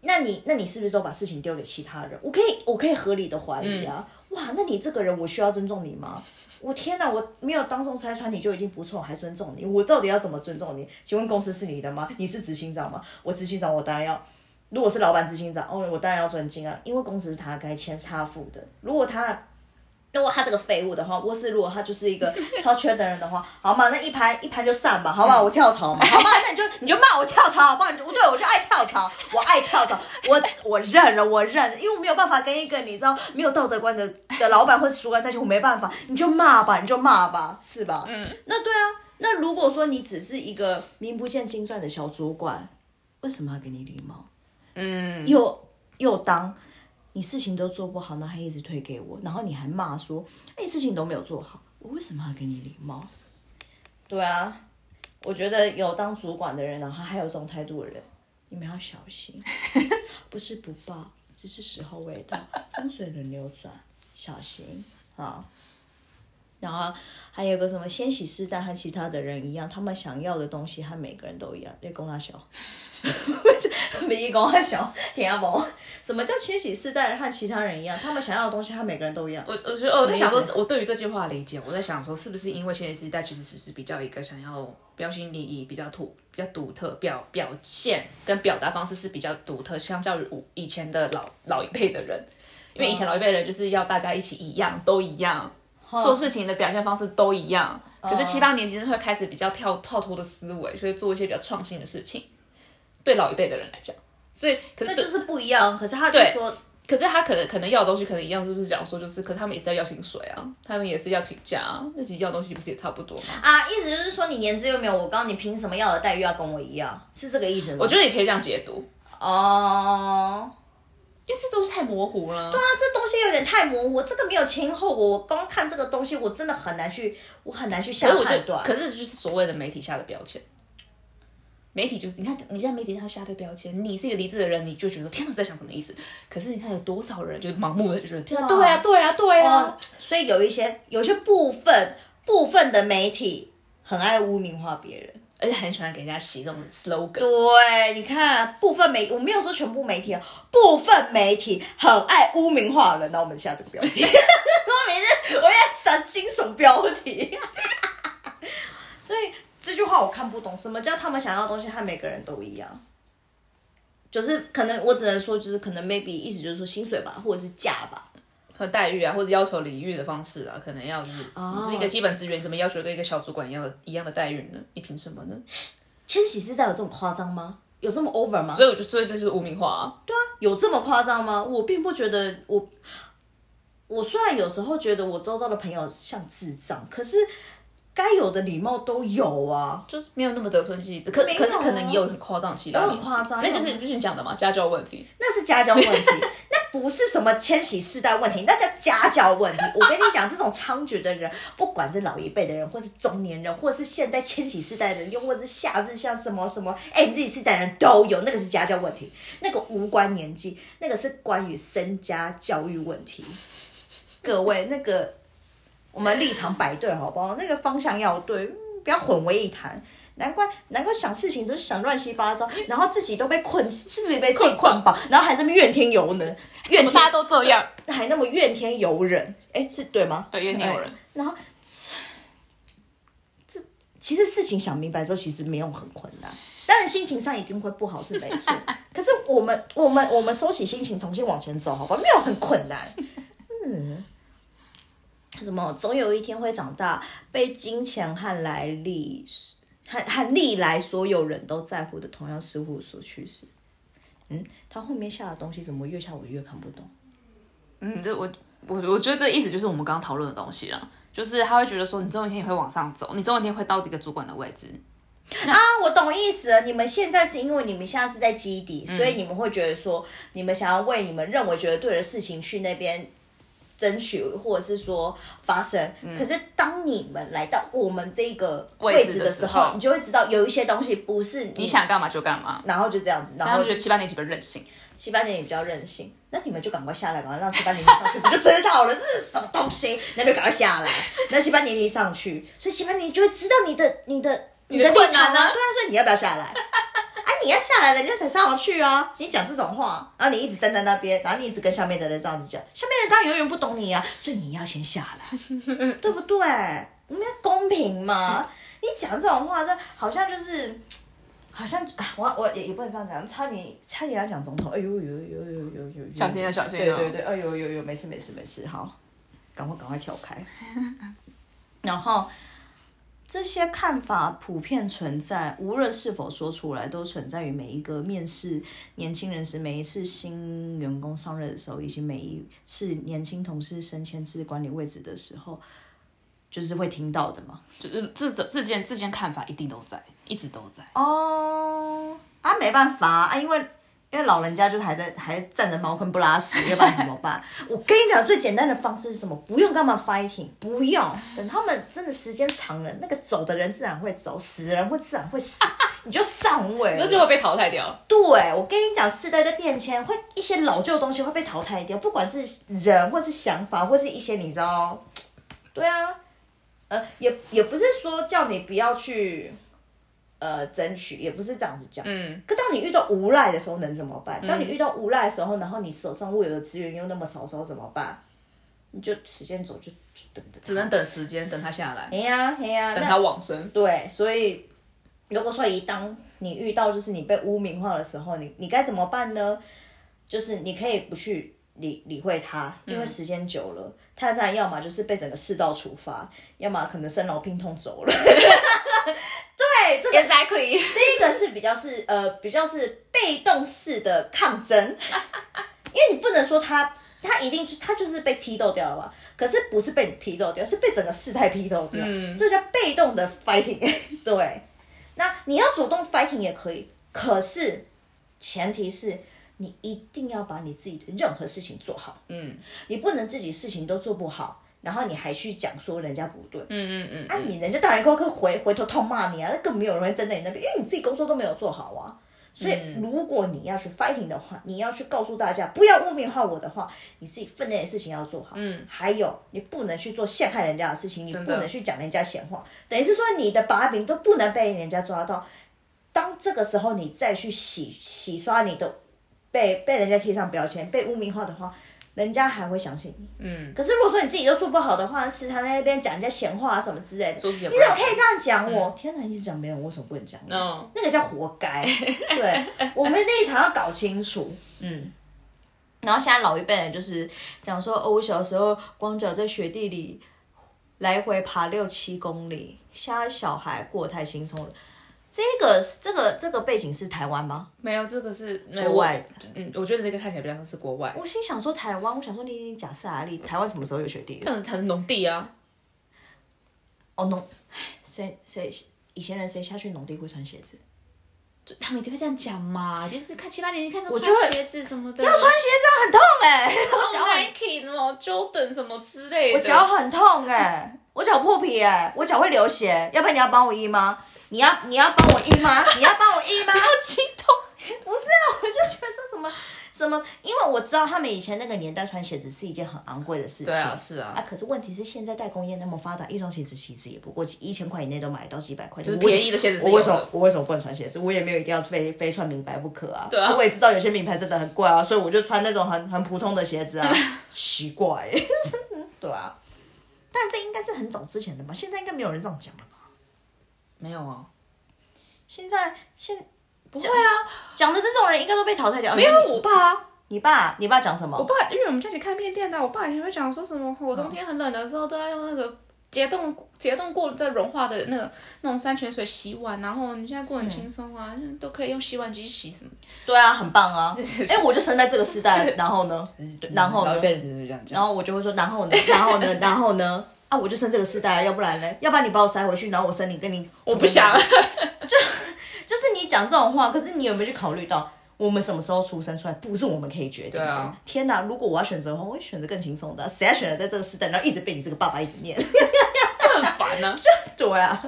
那你那你是不是都把事情丢给其他人？我可以我可以合理的怀疑啊，哇，那你这个人我需要尊重你吗？我天哪！我没有当众拆穿你就已经不错，还尊重你，我到底要怎么尊重你？请问公司是你的吗？你是执行长吗？我执行长，我当然要如果是老板执行长，哦，我当然要尊敬啊，因为公司是他该签差付的。如果他如果他是个废物的话，或是如果他就是一个 超缺的人的话，好嘛，那一拍一拍就散吧，好吧，我跳槽嘛，好吧，那你就你就骂我跳槽，好不好？你就对我就爱跳槽，我爱跳槽，我我认了，我认了，因为我没有办法跟一个你知道没有道德观的的老板或是主管在一起，我没办法，你就骂吧，你就骂吧，是吧？嗯，那对啊，那如果说你只是一个名不见经传的小主管，为什么要给你礼貌？嗯，又又当你事情都做不好，然后还一直推给我，然后你还骂说，哎，事情都没有做好，我为什么要给你礼貌？对啊，我觉得有当主管的人，然后还有这种态度的人，你们要小心，不是不报，只是时候未到，风水轮流转，小心啊。然后还有个什么千禧世代和其他的人一样，他们想要的东西和每个人都一样。那公阿小，没公阿小，听阿伯，什么叫千禧世代和其他人一样？他们想要的东西和每个人都一样。我我觉得我在想说我对于这句话的理解，我在想说，是不是因为千禧世代其实只是比较一个想要标新立异、比较土、比较独特表表现跟表达方式是比较独特，相较于我以前的老老一辈的人，因为以前老一辈的人就是要大家一起一样，都一样，做事情的表现方式都一样。可是七八年级生会开始比较跳跳脱的思维，所以做一些比较创新的事情。对老一辈的人来讲，所以可是那就是不一样。可是他就对说，可是他可能可能要的东西可能一样，是不是讲说就是，可是他们也是要要薪水啊，他们也是要请假啊，那其实要的东西不是也差不多吗？啊，意思就是说你年资又没有我高，你凭什么要的待遇要跟我一样？是这个意思吗？我觉得你可以这样解读，哦。因为这东西太模糊了。对啊，这东西有点太模糊，这个没有前因后果。我光看这个东西，我真的很难去，我很难去下判断。可是就是所谓的媒体下的标签。媒体就是你看，你在媒体上下的标签，你是一个理智的人，你就觉得天哪，在想什么意思？可是你看有多少人就盲目的就觉得天哪，对啊，对啊，对啊哦，所以有一些有一些部分部分的媒体很爱污名化别人。而且很喜欢给人家洗这种 slogan。对，你看部分媒，我没有说全部媒体啊，部分媒体很爱污名化人。那我们下这个标题，我每次我要闪惊悚标题。所以这句话我看不懂，什么叫他们想要的东西和每个人都一样？就是可能我只能说，就是可能 maybe 意思就是说薪水吧，或者是价吧。和待遇啊，或者要求礼遇的方式啊，可能要就是哦你是一个基本职员，怎么要求跟一个小主管一样的一样的待遇呢？你凭什么呢？千禧世代有这么夸张吗？有这么 over 吗？所以我就所以这就是污名化对啊。有这么夸张吗？我并不觉得我，我虽然有时候觉得我周遭的朋友像智障，可是该有的礼貌都有啊。就是没有那么得寸进尺，可可是可能也有很夸张的七八有年级，很夸张那就是就是你讲的嘛，家教问题。那是家教问题，那不是什么千禧世代问题，那叫家教问题。我跟你讲，这种猖獗的人，不管是老一辈的人，或是中年人，或者是现在千禧世代的人，又或者是夏日像什么什么 M Z 世代人都有，那个是家教问题，那个无关年纪，那个是关于身家教育问题。各位，那个我们立场摆对好不好？那个方向要对，嗯不要混为一谈。难怪难怪想事情都想乱七八糟，然后自己都被困，是不是被自己困绑，然后还这么怨天尤人，怨天大家都这样？还那么怨天尤人，哎，是对吗？对怨天尤人哎然后这这其实事情想明白之后，其实没有很困难。当然心情上一定会不好是没错，可是我们我们我们收起心情，重新往前走，好吧？没有很困难。嗯，什么总有一天会长大，被金钱和来历和和历来所有人都在乎的同样事物所驱使。嗯，他后面下的东西怎么越下我越看不懂？嗯，这我我我觉得这意思就是我们刚刚讨论的东西了，就是他会觉得说你总有一天也会往上走，你总有一天会到这个主管的位置。啊，我懂意思了。你们现在是因为你们现在是在基底，所以你们会觉得说，你们想要为你们认为觉得对的事情去那边争取，或者是说发生。可是当你们来到我们这个位位置置的时候你就会知道有一些东西不是你你想干嘛就干嘛。然后就这样子，然后他们觉得七八年级比较任性，七八年级比较任性，那你们就赶快下来，赶快让七八年级上去，不就知道了这是什么东西？那就赶快下来，那七八年级上去，所以七八年级就会知道你的你的你的困难啊场啊，对啊，所以你要不要下来？啊，你要下来了，人家才上得去啊！你讲这种话，然后你一直站在那边，然后你一直跟下面的人这样子讲，下面的人当然永远不懂你啊，所以你要先下来，对不对？你们要公平嘛！你讲这种话，这好像就是。好像啊，我我也也不能这样讲，差点差点要讲总统，哎呦呦呦呦呦呦呦，小心啊小心啊对对对，哎呦呦呦，没事没事没事，好，赶快赶快跳开。然后这些看法普遍存在，无论是否说出来，都存在于每一个面试年轻人时，每一次新员工上任的时候，以及每一次年轻同事升迁至管理位置的时候，就是会听到的嘛。就是这这这件这件看法一定都在，一直都在。哦，啊，没办法啊，因为因为老人家就是还在还站着茅坑不拉屎，要不然怎么办？我跟你讲，最简单的方式是什么？不用干嘛 fighting，不用等他们真的时间长了，那个走的人自然会走，死的人会自然会死，你就上位了。这就会被淘汰掉。对，我跟你讲，世代在变迁，会一些老旧的东西会被淘汰掉，不管是人，或是想法，或是一些你知道，对啊，呃，也也不是说叫你不要去。呃，争取也不是这样子讲。嗯。可当你遇到无赖的时候，能怎么办？当你遇到无赖的时候，然后你手上握有的资源又那么少的时候，怎么办？你就时间走，就就等等。只能等时间，等他下来。哎呀，哎呀，等他往生。对，所以如果说一当你遇到就是你被污名化的时候，你你该怎么办呢？就是你可以不去理理会他，因为时间久了，他这样要么就是被整个世道处罚，要么可能生老病痛走了。对，这个 exactly，这个是比较是呃比较是被动式的抗争，因为你不能说他他一定就他就是被批斗掉了吧？可是不是被你批斗掉，是被整个事态批斗掉，这叫被动的 fighting。对，那你要主动 fighting 也可以，可是前提是你一定要把你自己的任何事情做好，嗯，你不能自己事情都做不好。然后你还去讲说人家不对，嗯嗯嗯，啊你人家大然过客回回头痛骂你啊，那更没有人会站在你那边，因为你自己工作都没有做好啊。所以如果你要去 fighting 的话，你要去告诉大家不要污名化我的话，你自己分内的事情要做好。嗯，还有你不能去做陷害人家的事情，你不能去讲人家闲话，等于是说你的把柄都不能被人家抓到。当这个时候你再去洗洗刷你的被被人家贴上标签、被污名化的话。人家还会相信你，嗯。可是如果说你自己都做不好的话，是他在那边讲人家闲话什么之类的，你怎么可以这样讲我？天哪，一直讲别人，为什么不能讲你？那个叫活该。对，我们立场要搞清楚，嗯。然后现在老一辈人就是讲说，哦，我小时候光脚在雪地里来回爬六七公里，现在小孩过得太轻松了。这个这个这个背景是台湾吗？没有，这个是国外。嗯，我觉得这个看起来比较像是国外。我心想说台湾，我想说你假设啊，你台湾什么时候有雪地？但是它是农地啊。哦，农谁谁以前人谁下去农地会穿鞋子？他们一定会这样讲嘛？就是看七八年级看到穿鞋子什么的，要穿鞋子很痛哎，我脚 Nike 什么 Jordan 什么之类的，我脚很痛哎，我脚破皮哎，我脚会流血，要不然你要帮我医吗？你要你要帮我印吗？你要帮我印吗？好激动！不是啊，我就觉得说什么什么，因为我知道他们以前那个年代穿鞋子是一件很昂贵的事情。对啊，是啊。啊，可是问题是现在代工业那么发达，一双鞋子其实也不过一千块以内都买到几百块，就是便宜的鞋子。我为什么我为什么不能穿鞋子？我也没有一定要非非穿名牌不可啊。对啊。我也知道有些名牌真的很贵啊，所以我就穿那种很很普通的鞋子啊。奇怪，对啊。但这应该是很早之前的吧？现在应该没有人这样讲了吧？没有啊。现在现不会啊，讲的这种人应该都被淘汰掉。没有我爸，你爸，你爸讲什么？我爸，因为我们家起开片店的，我爸以前会讲说什么，我冬天很冷的时候都要用那个解冻解冻过再融化的那个那种山泉水洗碗，然后你现在过很轻松啊，都可以用洗碗机洗什么。对啊，很棒啊！哎，我就生在这个时代，然后呢？然后呢？然后我就会说，然后呢？然后呢？然后呢？啊，我就生这个世代，要不然呢？要不然你把我塞回去，然后我生你跟你，我不想。就就是你讲这种话，可是你有没有去考虑到我们什么时候出生出来，不是我们可以决定的。天哪！如果我要选择的话，我会选择更轻松的。谁要选择在这个时代，然后一直被你这个爸爸一直念，很烦呢。就对啊。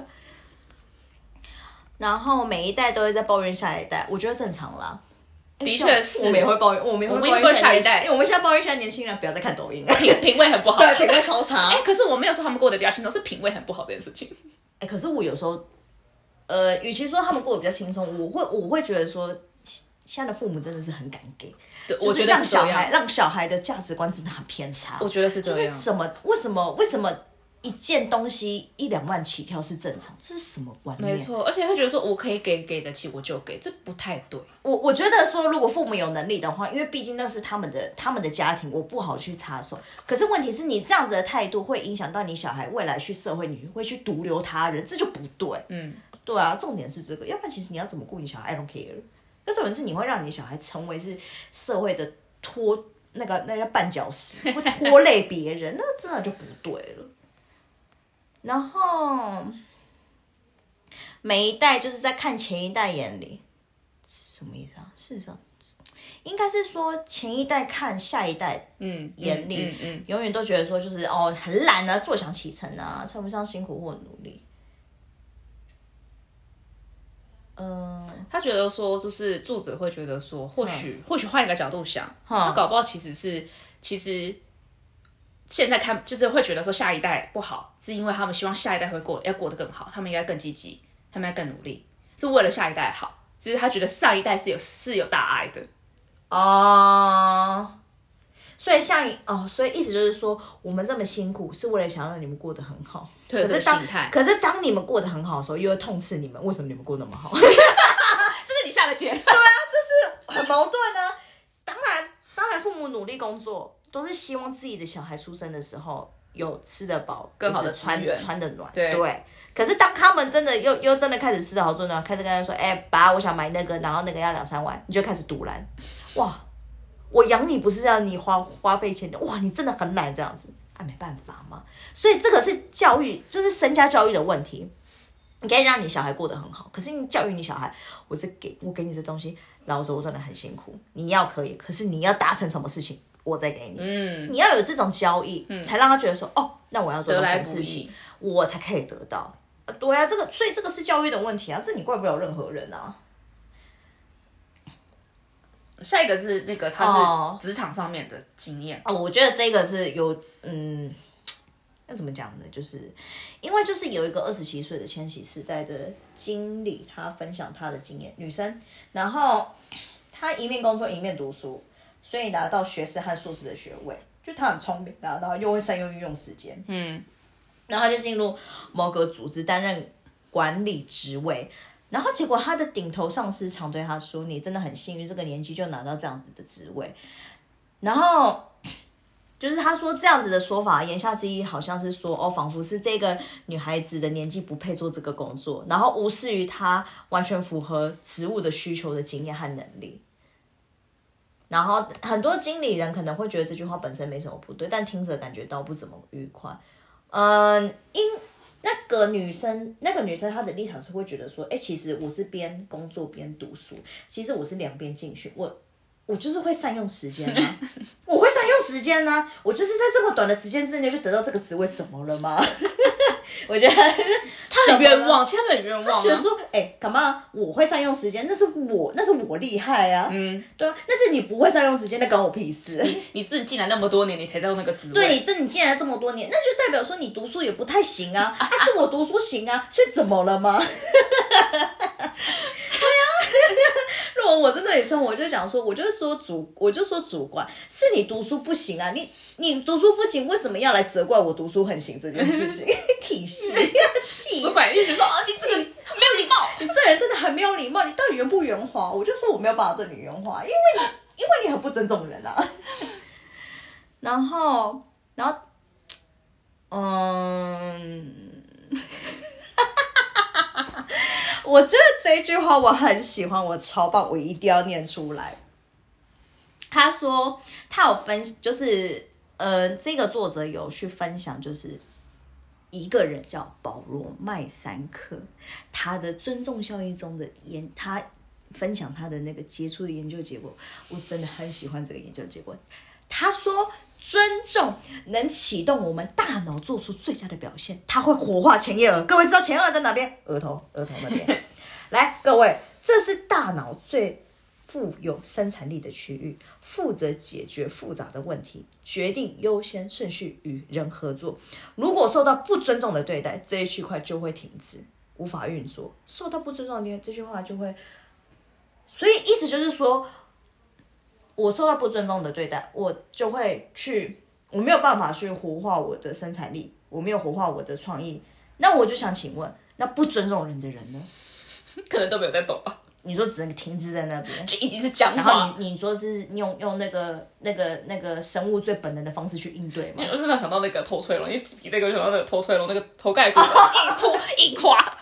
然后每一代都会在抱怨下一代，我觉得正常啦。的确是，我们也会抱怨，我们也会抱怨下一代，因为我们现在抱怨现在年轻人不要再看抖音了，品品味很不好，对，品味超差。哎，可是我没有说他们过得比较轻松，是品味很不好这件事情。哎，可是我有时候。呃，与其说他们过得比较轻松，我会我会觉得说，现在的父母真的是很敢给，就是让小孩让小孩的价值观真的很偏差。我觉得是这样。就是什么？为什么？为什么？一件东西一两万起跳是正常，这是什么观念？没错，而且会觉得说我可以给给得起我就给，这不太对。我我觉得说，如果父母有能力的话，因为毕竟那是他们的他们的家庭，我不好去插手。可是问题是你这样子的态度会影响到你小孩未来去社会，你会去独留他人，这就不对。嗯，对啊，重点是这个，要不然其实你要怎么顾你小孩，I don't care。那重点是你会让你小孩成为是社会的拖那个那叫绊脚石，会拖累别人，那个真的就不对了。然后每一代就是在看前一代眼里，什么意思啊？事实上，应该是说前一代看下一代，嗯，眼里，嗯，永远都觉得说就是哦，很懒啊，坐享其成啊，称不上辛苦或努力。嗯，他觉得说，就是作者会觉得说，或许或许换一个角度想，他搞不好其实是其实。现在看就是会觉得说下一代不好，是因为他们希望下一代会过要过得更好，他们应该更积极，他们要更努力，是为了下一代好。只是他觉得上一代是有是有大爱的，哦，所以像哦，所以意思就是说，我们这么辛苦是为了想让你们过得很好。可是当心态可是当你们过得很好的时候，又会痛斥你们为什么你们过那么好，这是你下的结论。很矛盾呢、当然，当然，父母努力工作，都是希望自己的小孩出生的时候有吃得饱，更好的穿穿得暖。对可是当他们真的又又真的开始吃得好做呢，开始跟他说：“哎、爸，我想买那个，然后那个要两三万，你就开始堵拦。哇，我养你不是让你花花费钱的，哇，你真的很懒这样子啊，没办法嘛。所以这个是教育，就是身家教育的问题。你可以让你小孩过得很好，可是你教育你小孩，我是给我给你这东西，老子我赚的很辛苦，你要可以，可是你要达成什么事情，我再给你。嗯，你要有这种交易，才让他觉得说，哦，那我要做得到什么事情，我才可以得到。啊对啊，这个所以这个是教育的问题啊，这你怪不了任何人啊。下一个是那个哦他是职场上面的经验，哦，我觉得这个是有，嗯，那怎么讲呢？就是因为就是有一个二十七岁的千禧世代的经理，他分享他的经验，女生，然后她一面工作一面读书，所以拿到学士和硕士的学位，就他很聪明，然后然后又会善用运用时间，嗯，然后他就进入某个组织担任管理职位，然后结果他的顶头上司常对他说：“你真的很幸运，这个年纪就拿到这样子的职位。”然后就是他说这样子的说法，言下之意好像是说，哦，仿佛是这个女孩子的年纪不配做这个工作，然后无视于她完全符合职务的需求的经验和能力。然后很多经理人可能会觉得这句话本身没什么不对，但听着感觉到不怎么愉快。嗯，因那个女生，那个女生她的立场是会觉得说，哎、其实我是边工作边读书，其实我是两边进去，我我就是会善用时间啊，我会善用时间呢、我就是在这么短的时间之内就得到这个职位，怎么了吗？我觉得他很冤枉，其实他很冤枉啊。觉得说，哎、干嘛？我会善用时间，那是我，那是我厉害啊，嗯，对啊，那是你不会善用时间，那关我屁事。你自己进来那么多年，你才到那个职位，对你，但你进来这么多年，那就代表说你读书也不太行啊。啊，是我读书行啊，所以怎么了吗？我在那女生，我就讲说，我就说主，我就说主管是你读书不行啊，你你读书不行，为什么要来责怪我读书很行这件事情？体系气 主管一直说，哦，你这个没有礼貌。你这人真的很没有礼貌，你到底圆不圆滑？我就说我没有办法对你圆滑，因为你因为你很不尊重人啊。然后，然后，嗯，我觉得这句话我很喜欢，我超棒，我一定要念出来。他说他有分，就是呃，这个作者有去分享，就是一个人叫保罗麦三克，他的尊重效应中的研，他分享他的那个杰出的研究结果，我真的很喜欢这个研究结果。他说，尊重能启动我们大脑做出最佳的表现，它会活化前叶额。各位知道前额在哪边？额头，额头那边。来，各位，这是大脑最富有生产力的区域，负责解决复杂的问题，决定优先顺序与人合作。如果受到不尊重的对待，这一区块就会停止，无法运作。受到不尊重的，这句话就会，所以意思就是说，我受到不尊重的对待，我就会去，我没有办法去活化我的生产力，我没有活化我的创意。那我就想请问，那不尊重人的人呢？可能都没有在懂吧，你说只能停滞在那边，就已经是僵然后。你你说是用用那个那个那个生物最本能的方式去应对吗？我真的想到那个头翠龙，因为比那个我想到那个头翠龙那个头盖骨 硬凸硬化，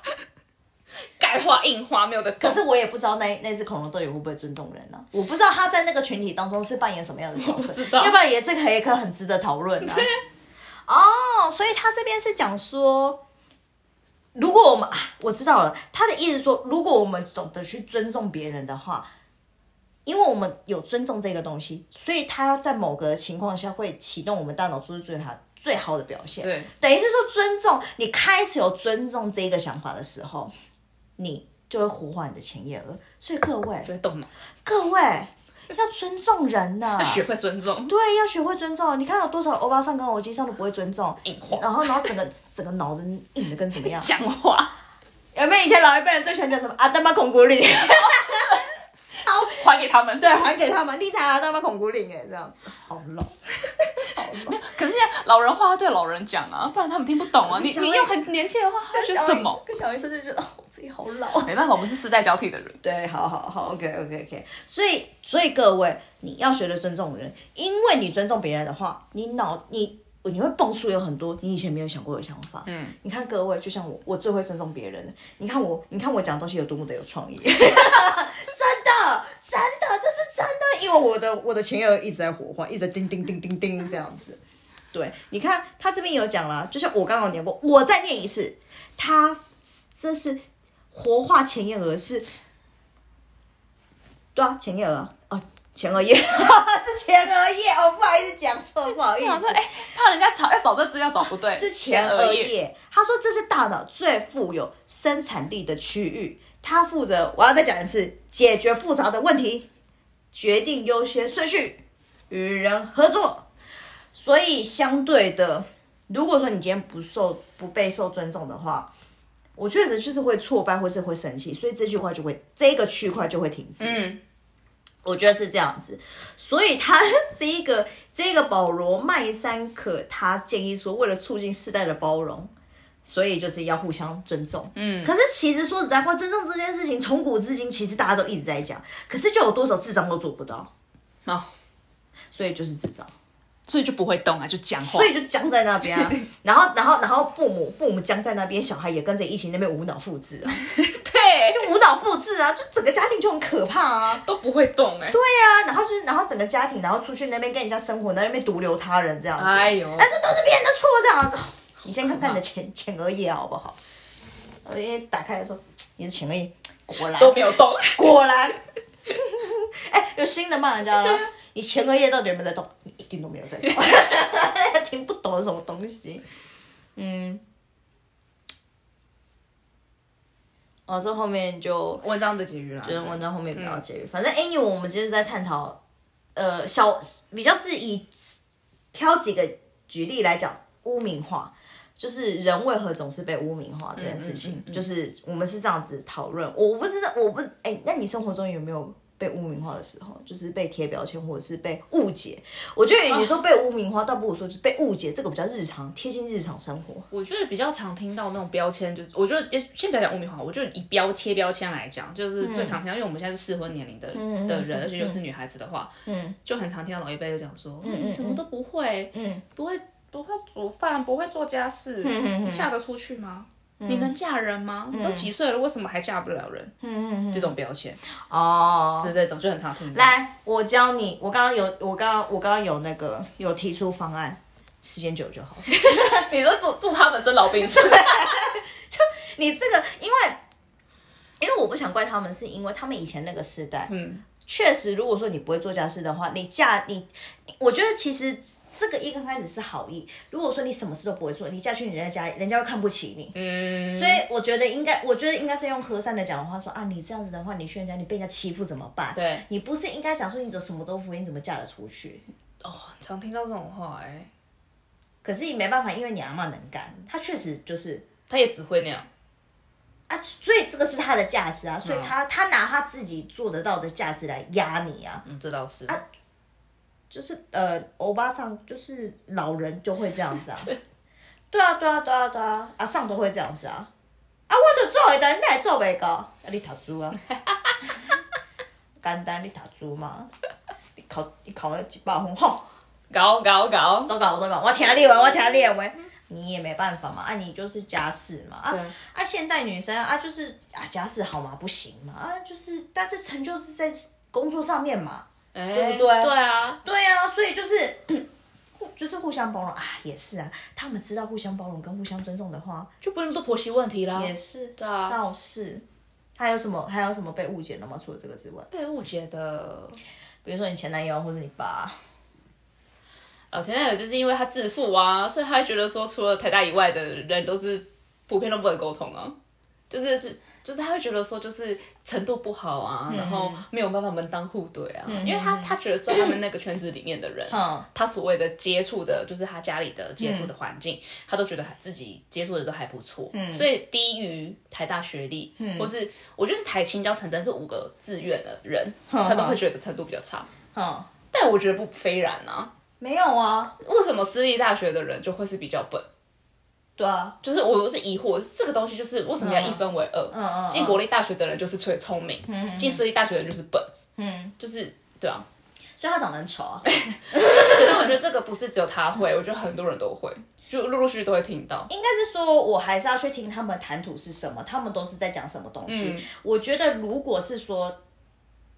钙化硬化没有的。可是我也不知道那那只恐龙到底会不会尊重人呢、我不知道他在那个群体当中是扮演什么样的角色要不然也这个也可很值得讨论啊。哦，所以他这边是讲说，如果我们啊，我知道了，他的意思说，如果我们懂得去尊重别人的话，因为我们有尊重这个东西，所以他在某个情况下会启动我们大脑做出最好最好的表现。对，等于是说尊重，你开始有尊重这个想法的时候，你就会活化你的前叶额。所以各位，就会动脑。各位，要尊重人呐、要学会尊重，对，要学会尊重。你看有多少欧巴上跟我机上都不会尊重，然后然后整个整个脑子硬的跟怎么样？讲话有没有以前老一辈人最喜欢讲什么阿达玛孔古令？还给他们。对，还给他们，你才阿达玛孔古岭哎，这样子好老，好老。可是现在老人话要对老人讲啊，不然他们听不懂啊。你你用很年轻的话，他会觉得什么？跟讲一声就觉得哦，我自己好老。没办法，我们是世代交替的人。对，好好好，OK OK OK。所以所以各位，你要学的尊重人，因为你尊重别人的话，你脑你你会蹦出有很多你以前没有想过的想法。嗯，你看各位，就像我，我最会尊重别人。你看我，你看我讲的东西有多么的有创意，真的，因为我的我的前额一直在火化，一直叮叮叮叮叮这样子。对，你看他这边有讲啦，就像我刚刚念过，我再念一次，他这是活化前叶额是，对啊，前叶额哦，前额叶 是前额叶哦，不好意思讲错，不好意思，我说，哎、怕人家找要找这资料找不对，是前额叶。叶。他说这是大脑最富有生产力的区域，它负责，我要再讲一次，解决复杂的问题，决定优先顺序，与人合作。所以相对的，如果说你今天不受不被受尊重的话，我确实就是会挫败，或是会生气，所以这句话就会这个区块就会停止。嗯，我觉得是这样子，所以他这一个这个保罗麦山可他建议说，为了促进世代的包容，所以就是要互相尊重。嗯，可是其实说实在话，尊重这件事情从古至今，其实大家都一直在讲，可是就有多少智障都做不到，哦，所以就是智障，所以就不会动啊，就讲话所。以就僵在那边啊。然后，然后，然后父母父母僵在那边，小孩也跟着一起那边无脑复制啊，对，就无脑复制啊，就整个家庭就很可怕啊。都不会动哎、对呀、然后就是，然后整个家庭，然后出去那边跟人家生活，在那边独留他人这样子。哎呦但是都是别人的错这样子。你先看看你的前前 额叶好不好？我一打开的时候，你的前额叶果然都没有动。果然，哎、有新的骂人家了。你前额叶到底有没有在动？你一定都没有在动，听不懂是什么东西。嗯。哦，这后面就文章的结语了，就是文章后面比较结语。反正 anyway，我们就是在探讨，呃，小比较是以挑几个举例来讲污名化，就是人为何总是被污名化这件事情，就是我们是这样子讨论。我不知道，我不哎、那你生活中有没有？被污名化的时候，就是被贴标签或者是被误解。我觉得与其说被污名化，倒不如说就是被误解，这个比较日常，贴近日常生活。我觉得比较常听到那种标签，就是我觉得先不要讲污名化，我觉得以标贴标签来讲，就是最常听到，因为我们现在是适婚年龄的、的人，而且又是女孩子的话，嗯，就很常听到老一辈就讲说，嗯，你什么都不会，嗯，不会不会煮饭，不会做家事，你嫁得出去吗？你能嫁人吗？你都几岁了，为什么还嫁不了人？嗯嗯这种标签哦，是这种就很常听到。来，我教你，我刚刚有，我刚刚我刚刚有那个有提出方案，时间久就好。你说祝祝他们生老病死，你这个，因为因为我不想怪他们，是因为他们以前那个时代，嗯，确实，如果说你不会做家事的话，你嫁你，我觉得其实这个一刚开始是好意。如果说你什么事都不会做，你嫁去人家家里，人家会看不起你。嗯，所以我觉得应该，我觉得应该是用和善的讲的话说啊，你这样子的话，你去人家你被人家欺负怎么办？对你不是应该讲说你怎么什么都不会，你怎么嫁得出去？哦，常听到这种话哎、可是你没办法，因为你阿妈能干，她确实就是他也只会那样。啊，所以这个是她的价值啊，所以她她拿她自己做得到的价值来压你啊，嗯，这倒是。就是呃，欧巴桑就是老人就会这样子啊，对啊对啊对啊对啊，阿上都会这样子啊，啊，我都做会的，你哪会做袂到？啊，你读书啊，简单，你读书嘛，你考你考了一百分，吼。搞搞搞，糟糕，糟糕，我听你的话，我听你的话，你也没办法嘛，啊，你就是家事嘛，啊对。啊，现代女生啊，就是啊，家事好嘛？不行嘛，啊，就是，但是成就是在工作上面嘛，对对不对对啊，对啊，所以就是。互就是互相包容啊，也是啊。他们知道互相包容跟互相尊重的话，就不会那么多婆媳问题啦。也是，对啊倒是。还有什么？还有什么被误解的吗？除了这个之外，被误解的，比如说你前男友或者你爸，呃，前男友就是因为他自负啊，所以他会觉得说，除了台大以外的人都是普遍都不能沟通啊，就是就就是他会觉得说，就是程度不好啊，嗯。然后没有办法门当户对啊，因为他他觉得说他们那个圈子里面的人，嗯。他所谓的接触的，就是他家里的接触的环境，他都觉得自己接触的都还不错，嗯。所以低于台大学历，或是我觉得是台青交成真是五个志愿的人，他都会觉得程度比较差，嗯，但我觉得不非然啊，没有啊，为什么私立大学的人就会是比较笨？对啊，就是我是疑惑，这个东西就是为什么要一分为二？嗯嗯，进国立大学的人就是最聪明，进私立大学的人就是笨，嗯，就是对啊。所以他长得很丑啊。可是我觉得这个不是只有他会，我觉得很多人都会，就陆陆续续都会听到。应该是说，我还是要去听他们谈吐是什么，他们都是在讲什么东西。我觉得，如果是说，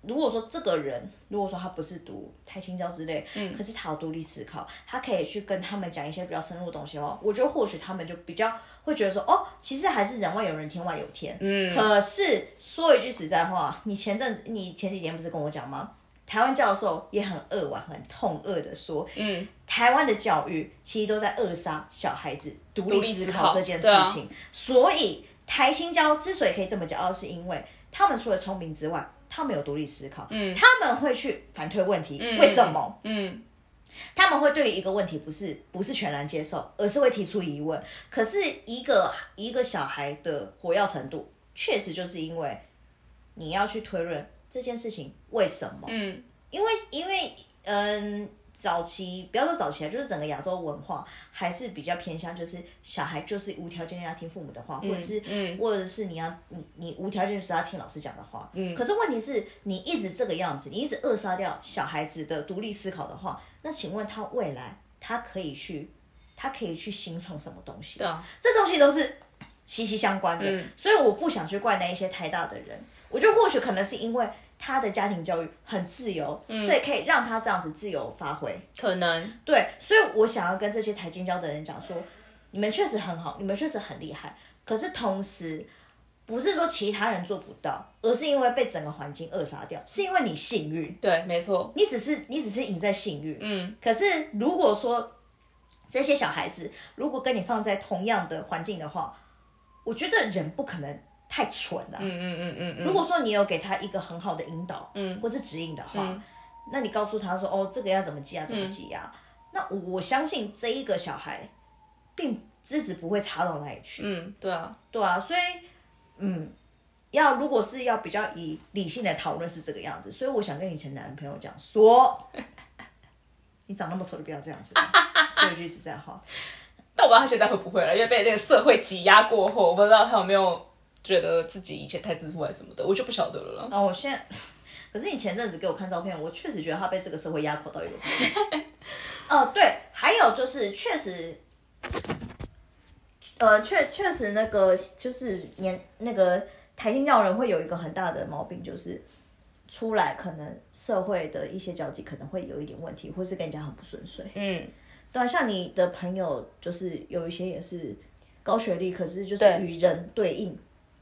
如果说这个人，如果说他不是读太青教之类，嗯可是他有独立思考，他可以去跟他们讲一些比较深入的东西哦，我觉得或许他们就比较会觉得说，哦，其实还是人外有人，天外有天。嗯。可是说一句实在话，你前阵子，你前几天不是跟我讲吗？台湾教授也很扼腕、很痛扼的说，嗯，台湾的教育其实都在扼杀小孩子独立思考这件事情。所以台青教之所以可以这么骄傲，是因为他们除了聪明之外，他们有独立思考，嗯，他们会去反推问题，为什么？嗯，他们会对于一个问题不是不是全然接受，而是会提出疑问。可是一个一个小孩的火药程度，确实就是因为你要去推论这件事情为什么？嗯，因为因为嗯，早期不要说早期啊，就是整个亚洲文化还是比较偏向，就是小孩就是无条件要听父母的话，或者是嗯或者是你要你你无条件就是要听老师讲的话。嗯。可是问题是你一直这个样子，你一直扼杀掉小孩子的独立思考的话，那请问他未来他可以去他可以去形成什么东西？对啊，这东西都是息息相关的，所以我不想去怪那一些太大的人。我觉得或许可能是因为他的家庭教育很自由，所以可以让他这样子自由发挥。可能对，所以我想要跟这些台金教的人讲说，你们确实很好，你们确实很厉害，可是同时不是说其他人做不到，而是因为被整个环境扼杀掉，是因为你幸运，对，没错，你只是你只是赢在幸运。嗯，可是如果说这些小孩子如果跟你放在同样的环境的话，我觉得人不可能太蠢了、嗯嗯嗯嗯嗯，如果说你有给他一个很好的引导，嗯。或是指引的话，那你告诉他说，哦，这个要怎么记啊，怎么记啊？那我我相信这一个小孩，并资质不会差到哪里去，嗯，对啊，对啊，所以，嗯，要如果是要比较以理性的讨论是这个样子，所以我想跟以前男朋友讲说，你长那么丑就不要这样子，说一句实在话，但我不知道他现在会不会了，因为被那个社会挤压过后，我不知道他有没有觉得自己以前太自负还是什么的，我就不晓得了啦。然后我现在，可是你前阵子给我看照片，我确实觉得他被这个社会压迫到一个。哦，对，还有就是确实，呃，确确实那个就是年那个台新教人会有一个很大的毛病，就是出来可能社会的一些交际可能会有一点问题，或是跟人家很不顺遂。嗯，对啊，像你的朋友就是有一些也是高学历，可是就是与人对应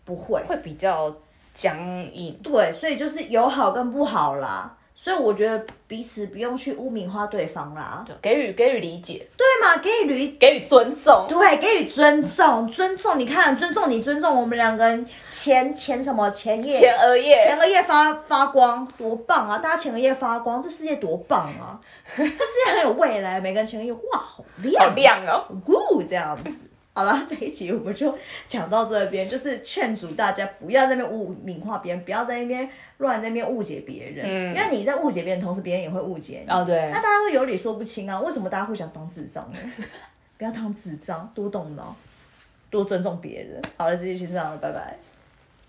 不会。会比较僵硬。对，所以就是有好跟不好啦。所以我觉得彼此不用去污名化对方啦，对，给予给予理解，对嘛？给予理给予尊重。对，给予尊重，尊重。你看，尊重你，尊重我们两个人前前什么前夜前额叶前额叶发发光，多棒啊！大家前额叶发光，这世界多棒啊！这世界很有未来，每个人前额叶哇，好亮，好亮哦！呜，这样子。好了，这一集我们就讲到这边，就是劝阻大家不要在那边污名化别人，不要在那边乱在那边误解别人，嗯因为你在误解别人，同时别人也会误解你。哦，对那，大家都有理说不清啊，为什么大家会想当智障呢？不要当智障，多动脑，多尊重别人。好了，这期先这样了，拜拜。